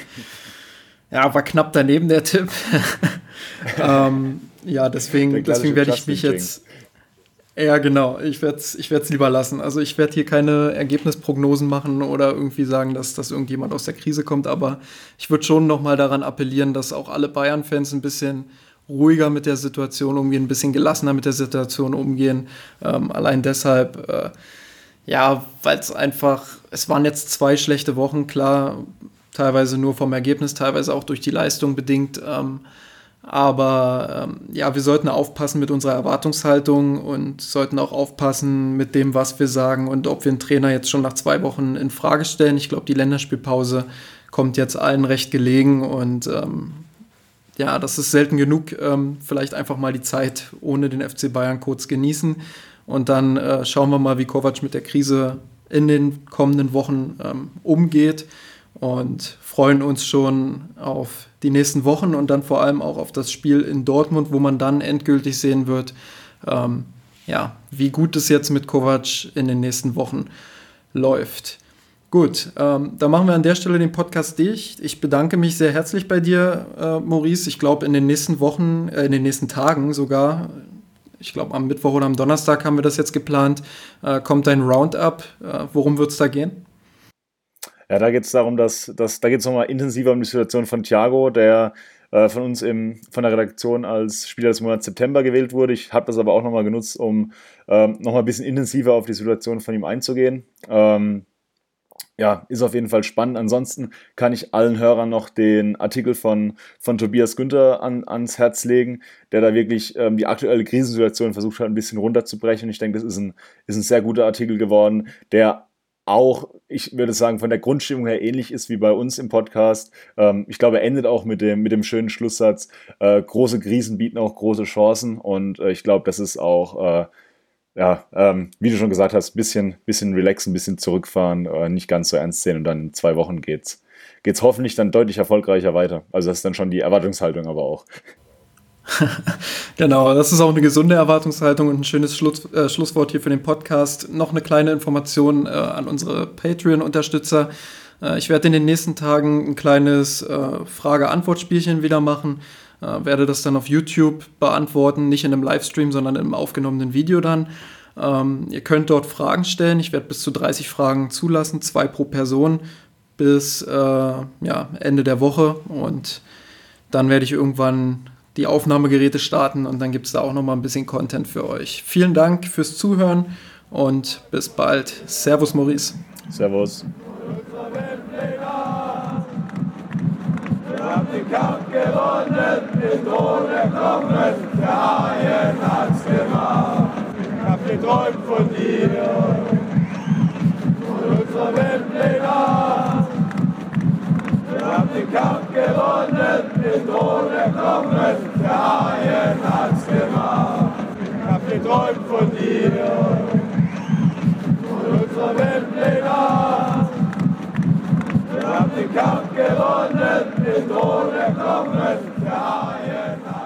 ja, war knapp daneben der Tipp. ähm, ja, deswegen, deswegen werde ich mich jetzt. Ja, genau. Ich werde es ich lieber lassen. Also ich werde hier keine Ergebnisprognosen machen oder irgendwie sagen, dass, dass irgendjemand aus der Krise kommt, aber ich würde schon nochmal daran appellieren, dass auch alle Bayern-Fans ein bisschen ruhiger mit der Situation umgehen, ein bisschen gelassener mit der Situation umgehen. Ähm, allein deshalb, äh, ja, weil es einfach, es waren jetzt zwei schlechte Wochen, klar, teilweise nur vom Ergebnis, teilweise auch durch die Leistung bedingt. Ähm, aber ähm, ja, wir sollten aufpassen mit unserer Erwartungshaltung und sollten auch aufpassen mit dem, was wir sagen und ob wir einen Trainer jetzt schon nach zwei Wochen in Frage stellen. Ich glaube, die Länderspielpause kommt jetzt allen recht gelegen und ähm, ja, das ist selten genug. Ähm, vielleicht einfach mal die Zeit ohne den FC Bayern kurz genießen und dann äh, schauen wir mal, wie Kovac mit der Krise in den kommenden Wochen ähm, umgeht und freuen uns schon auf die nächsten Wochen und dann vor allem auch auf das Spiel in Dortmund, wo man dann endgültig sehen wird, ähm, ja, wie gut es jetzt mit Kovac in den nächsten Wochen läuft. Gut, ähm, dann machen wir an der Stelle den Podcast dicht. Ich bedanke mich sehr herzlich bei dir, äh, Maurice. Ich glaube, in den nächsten Wochen, äh, in den nächsten Tagen sogar, ich glaube am Mittwoch oder am Donnerstag haben wir das jetzt geplant, äh, kommt dein Roundup. Äh, worum wird es da gehen? Ja, da geht es darum, dass, dass da geht es nochmal intensiver um die Situation von Thiago, der äh, von uns im, von der Redaktion als Spieler des Monats September gewählt wurde. Ich habe das aber auch nochmal genutzt, um ähm, nochmal ein bisschen intensiver auf die Situation von ihm einzugehen. Ähm, ja, ist auf jeden Fall spannend. Ansonsten kann ich allen Hörern noch den Artikel von, von Tobias Günther an, ans Herz legen, der da wirklich ähm, die aktuelle Krisensituation versucht hat, ein bisschen runterzubrechen. Ich denke, das ist ein, ist ein sehr guter Artikel geworden, der auch, ich würde sagen, von der Grundstimmung her ähnlich ist wie bei uns im Podcast. Ähm, ich glaube, er endet auch mit dem, mit dem schönen Schlusssatz, äh, große Krisen bieten auch große Chancen und äh, ich glaube, das ist auch, äh, ja, ähm, wie du schon gesagt hast, bisschen, bisschen relaxen, bisschen zurückfahren, äh, nicht ganz so ernst sehen und dann in zwei Wochen geht's, geht's hoffentlich dann deutlich erfolgreicher weiter. Also das ist dann schon die Erwartungshaltung aber auch. genau, das ist auch eine gesunde Erwartungshaltung und ein schönes Schluss, äh, Schlusswort hier für den Podcast. Noch eine kleine Information äh, an unsere Patreon-Unterstützer. Äh, ich werde in den nächsten Tagen ein kleines äh, Frage-Antwort-Spielchen wieder machen. Äh, werde das dann auf YouTube beantworten, nicht in einem Livestream, sondern im aufgenommenen Video dann. Ähm, ihr könnt dort Fragen stellen. Ich werde bis zu 30 Fragen zulassen, zwei pro Person bis äh, ja, Ende der Woche und dann werde ich irgendwann die Aufnahmegeräte starten und dann gibt es da auch noch mal ein bisschen Content für euch. Vielen Dank fürs Zuhören und bis bald. Servus, Maurice. Servus. Kampf gewonnen, mit ohne Knochen, der Haien hat's gemacht. Ich hab geträumt von dir, von unserer Wembley-Nacht. Wir haben den Kampf gewonnen, mit ohne Knochen, der Haien hat's gemacht. Ich hab geträumt von dir, von unserer Wembley-Nacht. Wir haben den Kampf gewonnen, mit ohne Knochen, der ARD.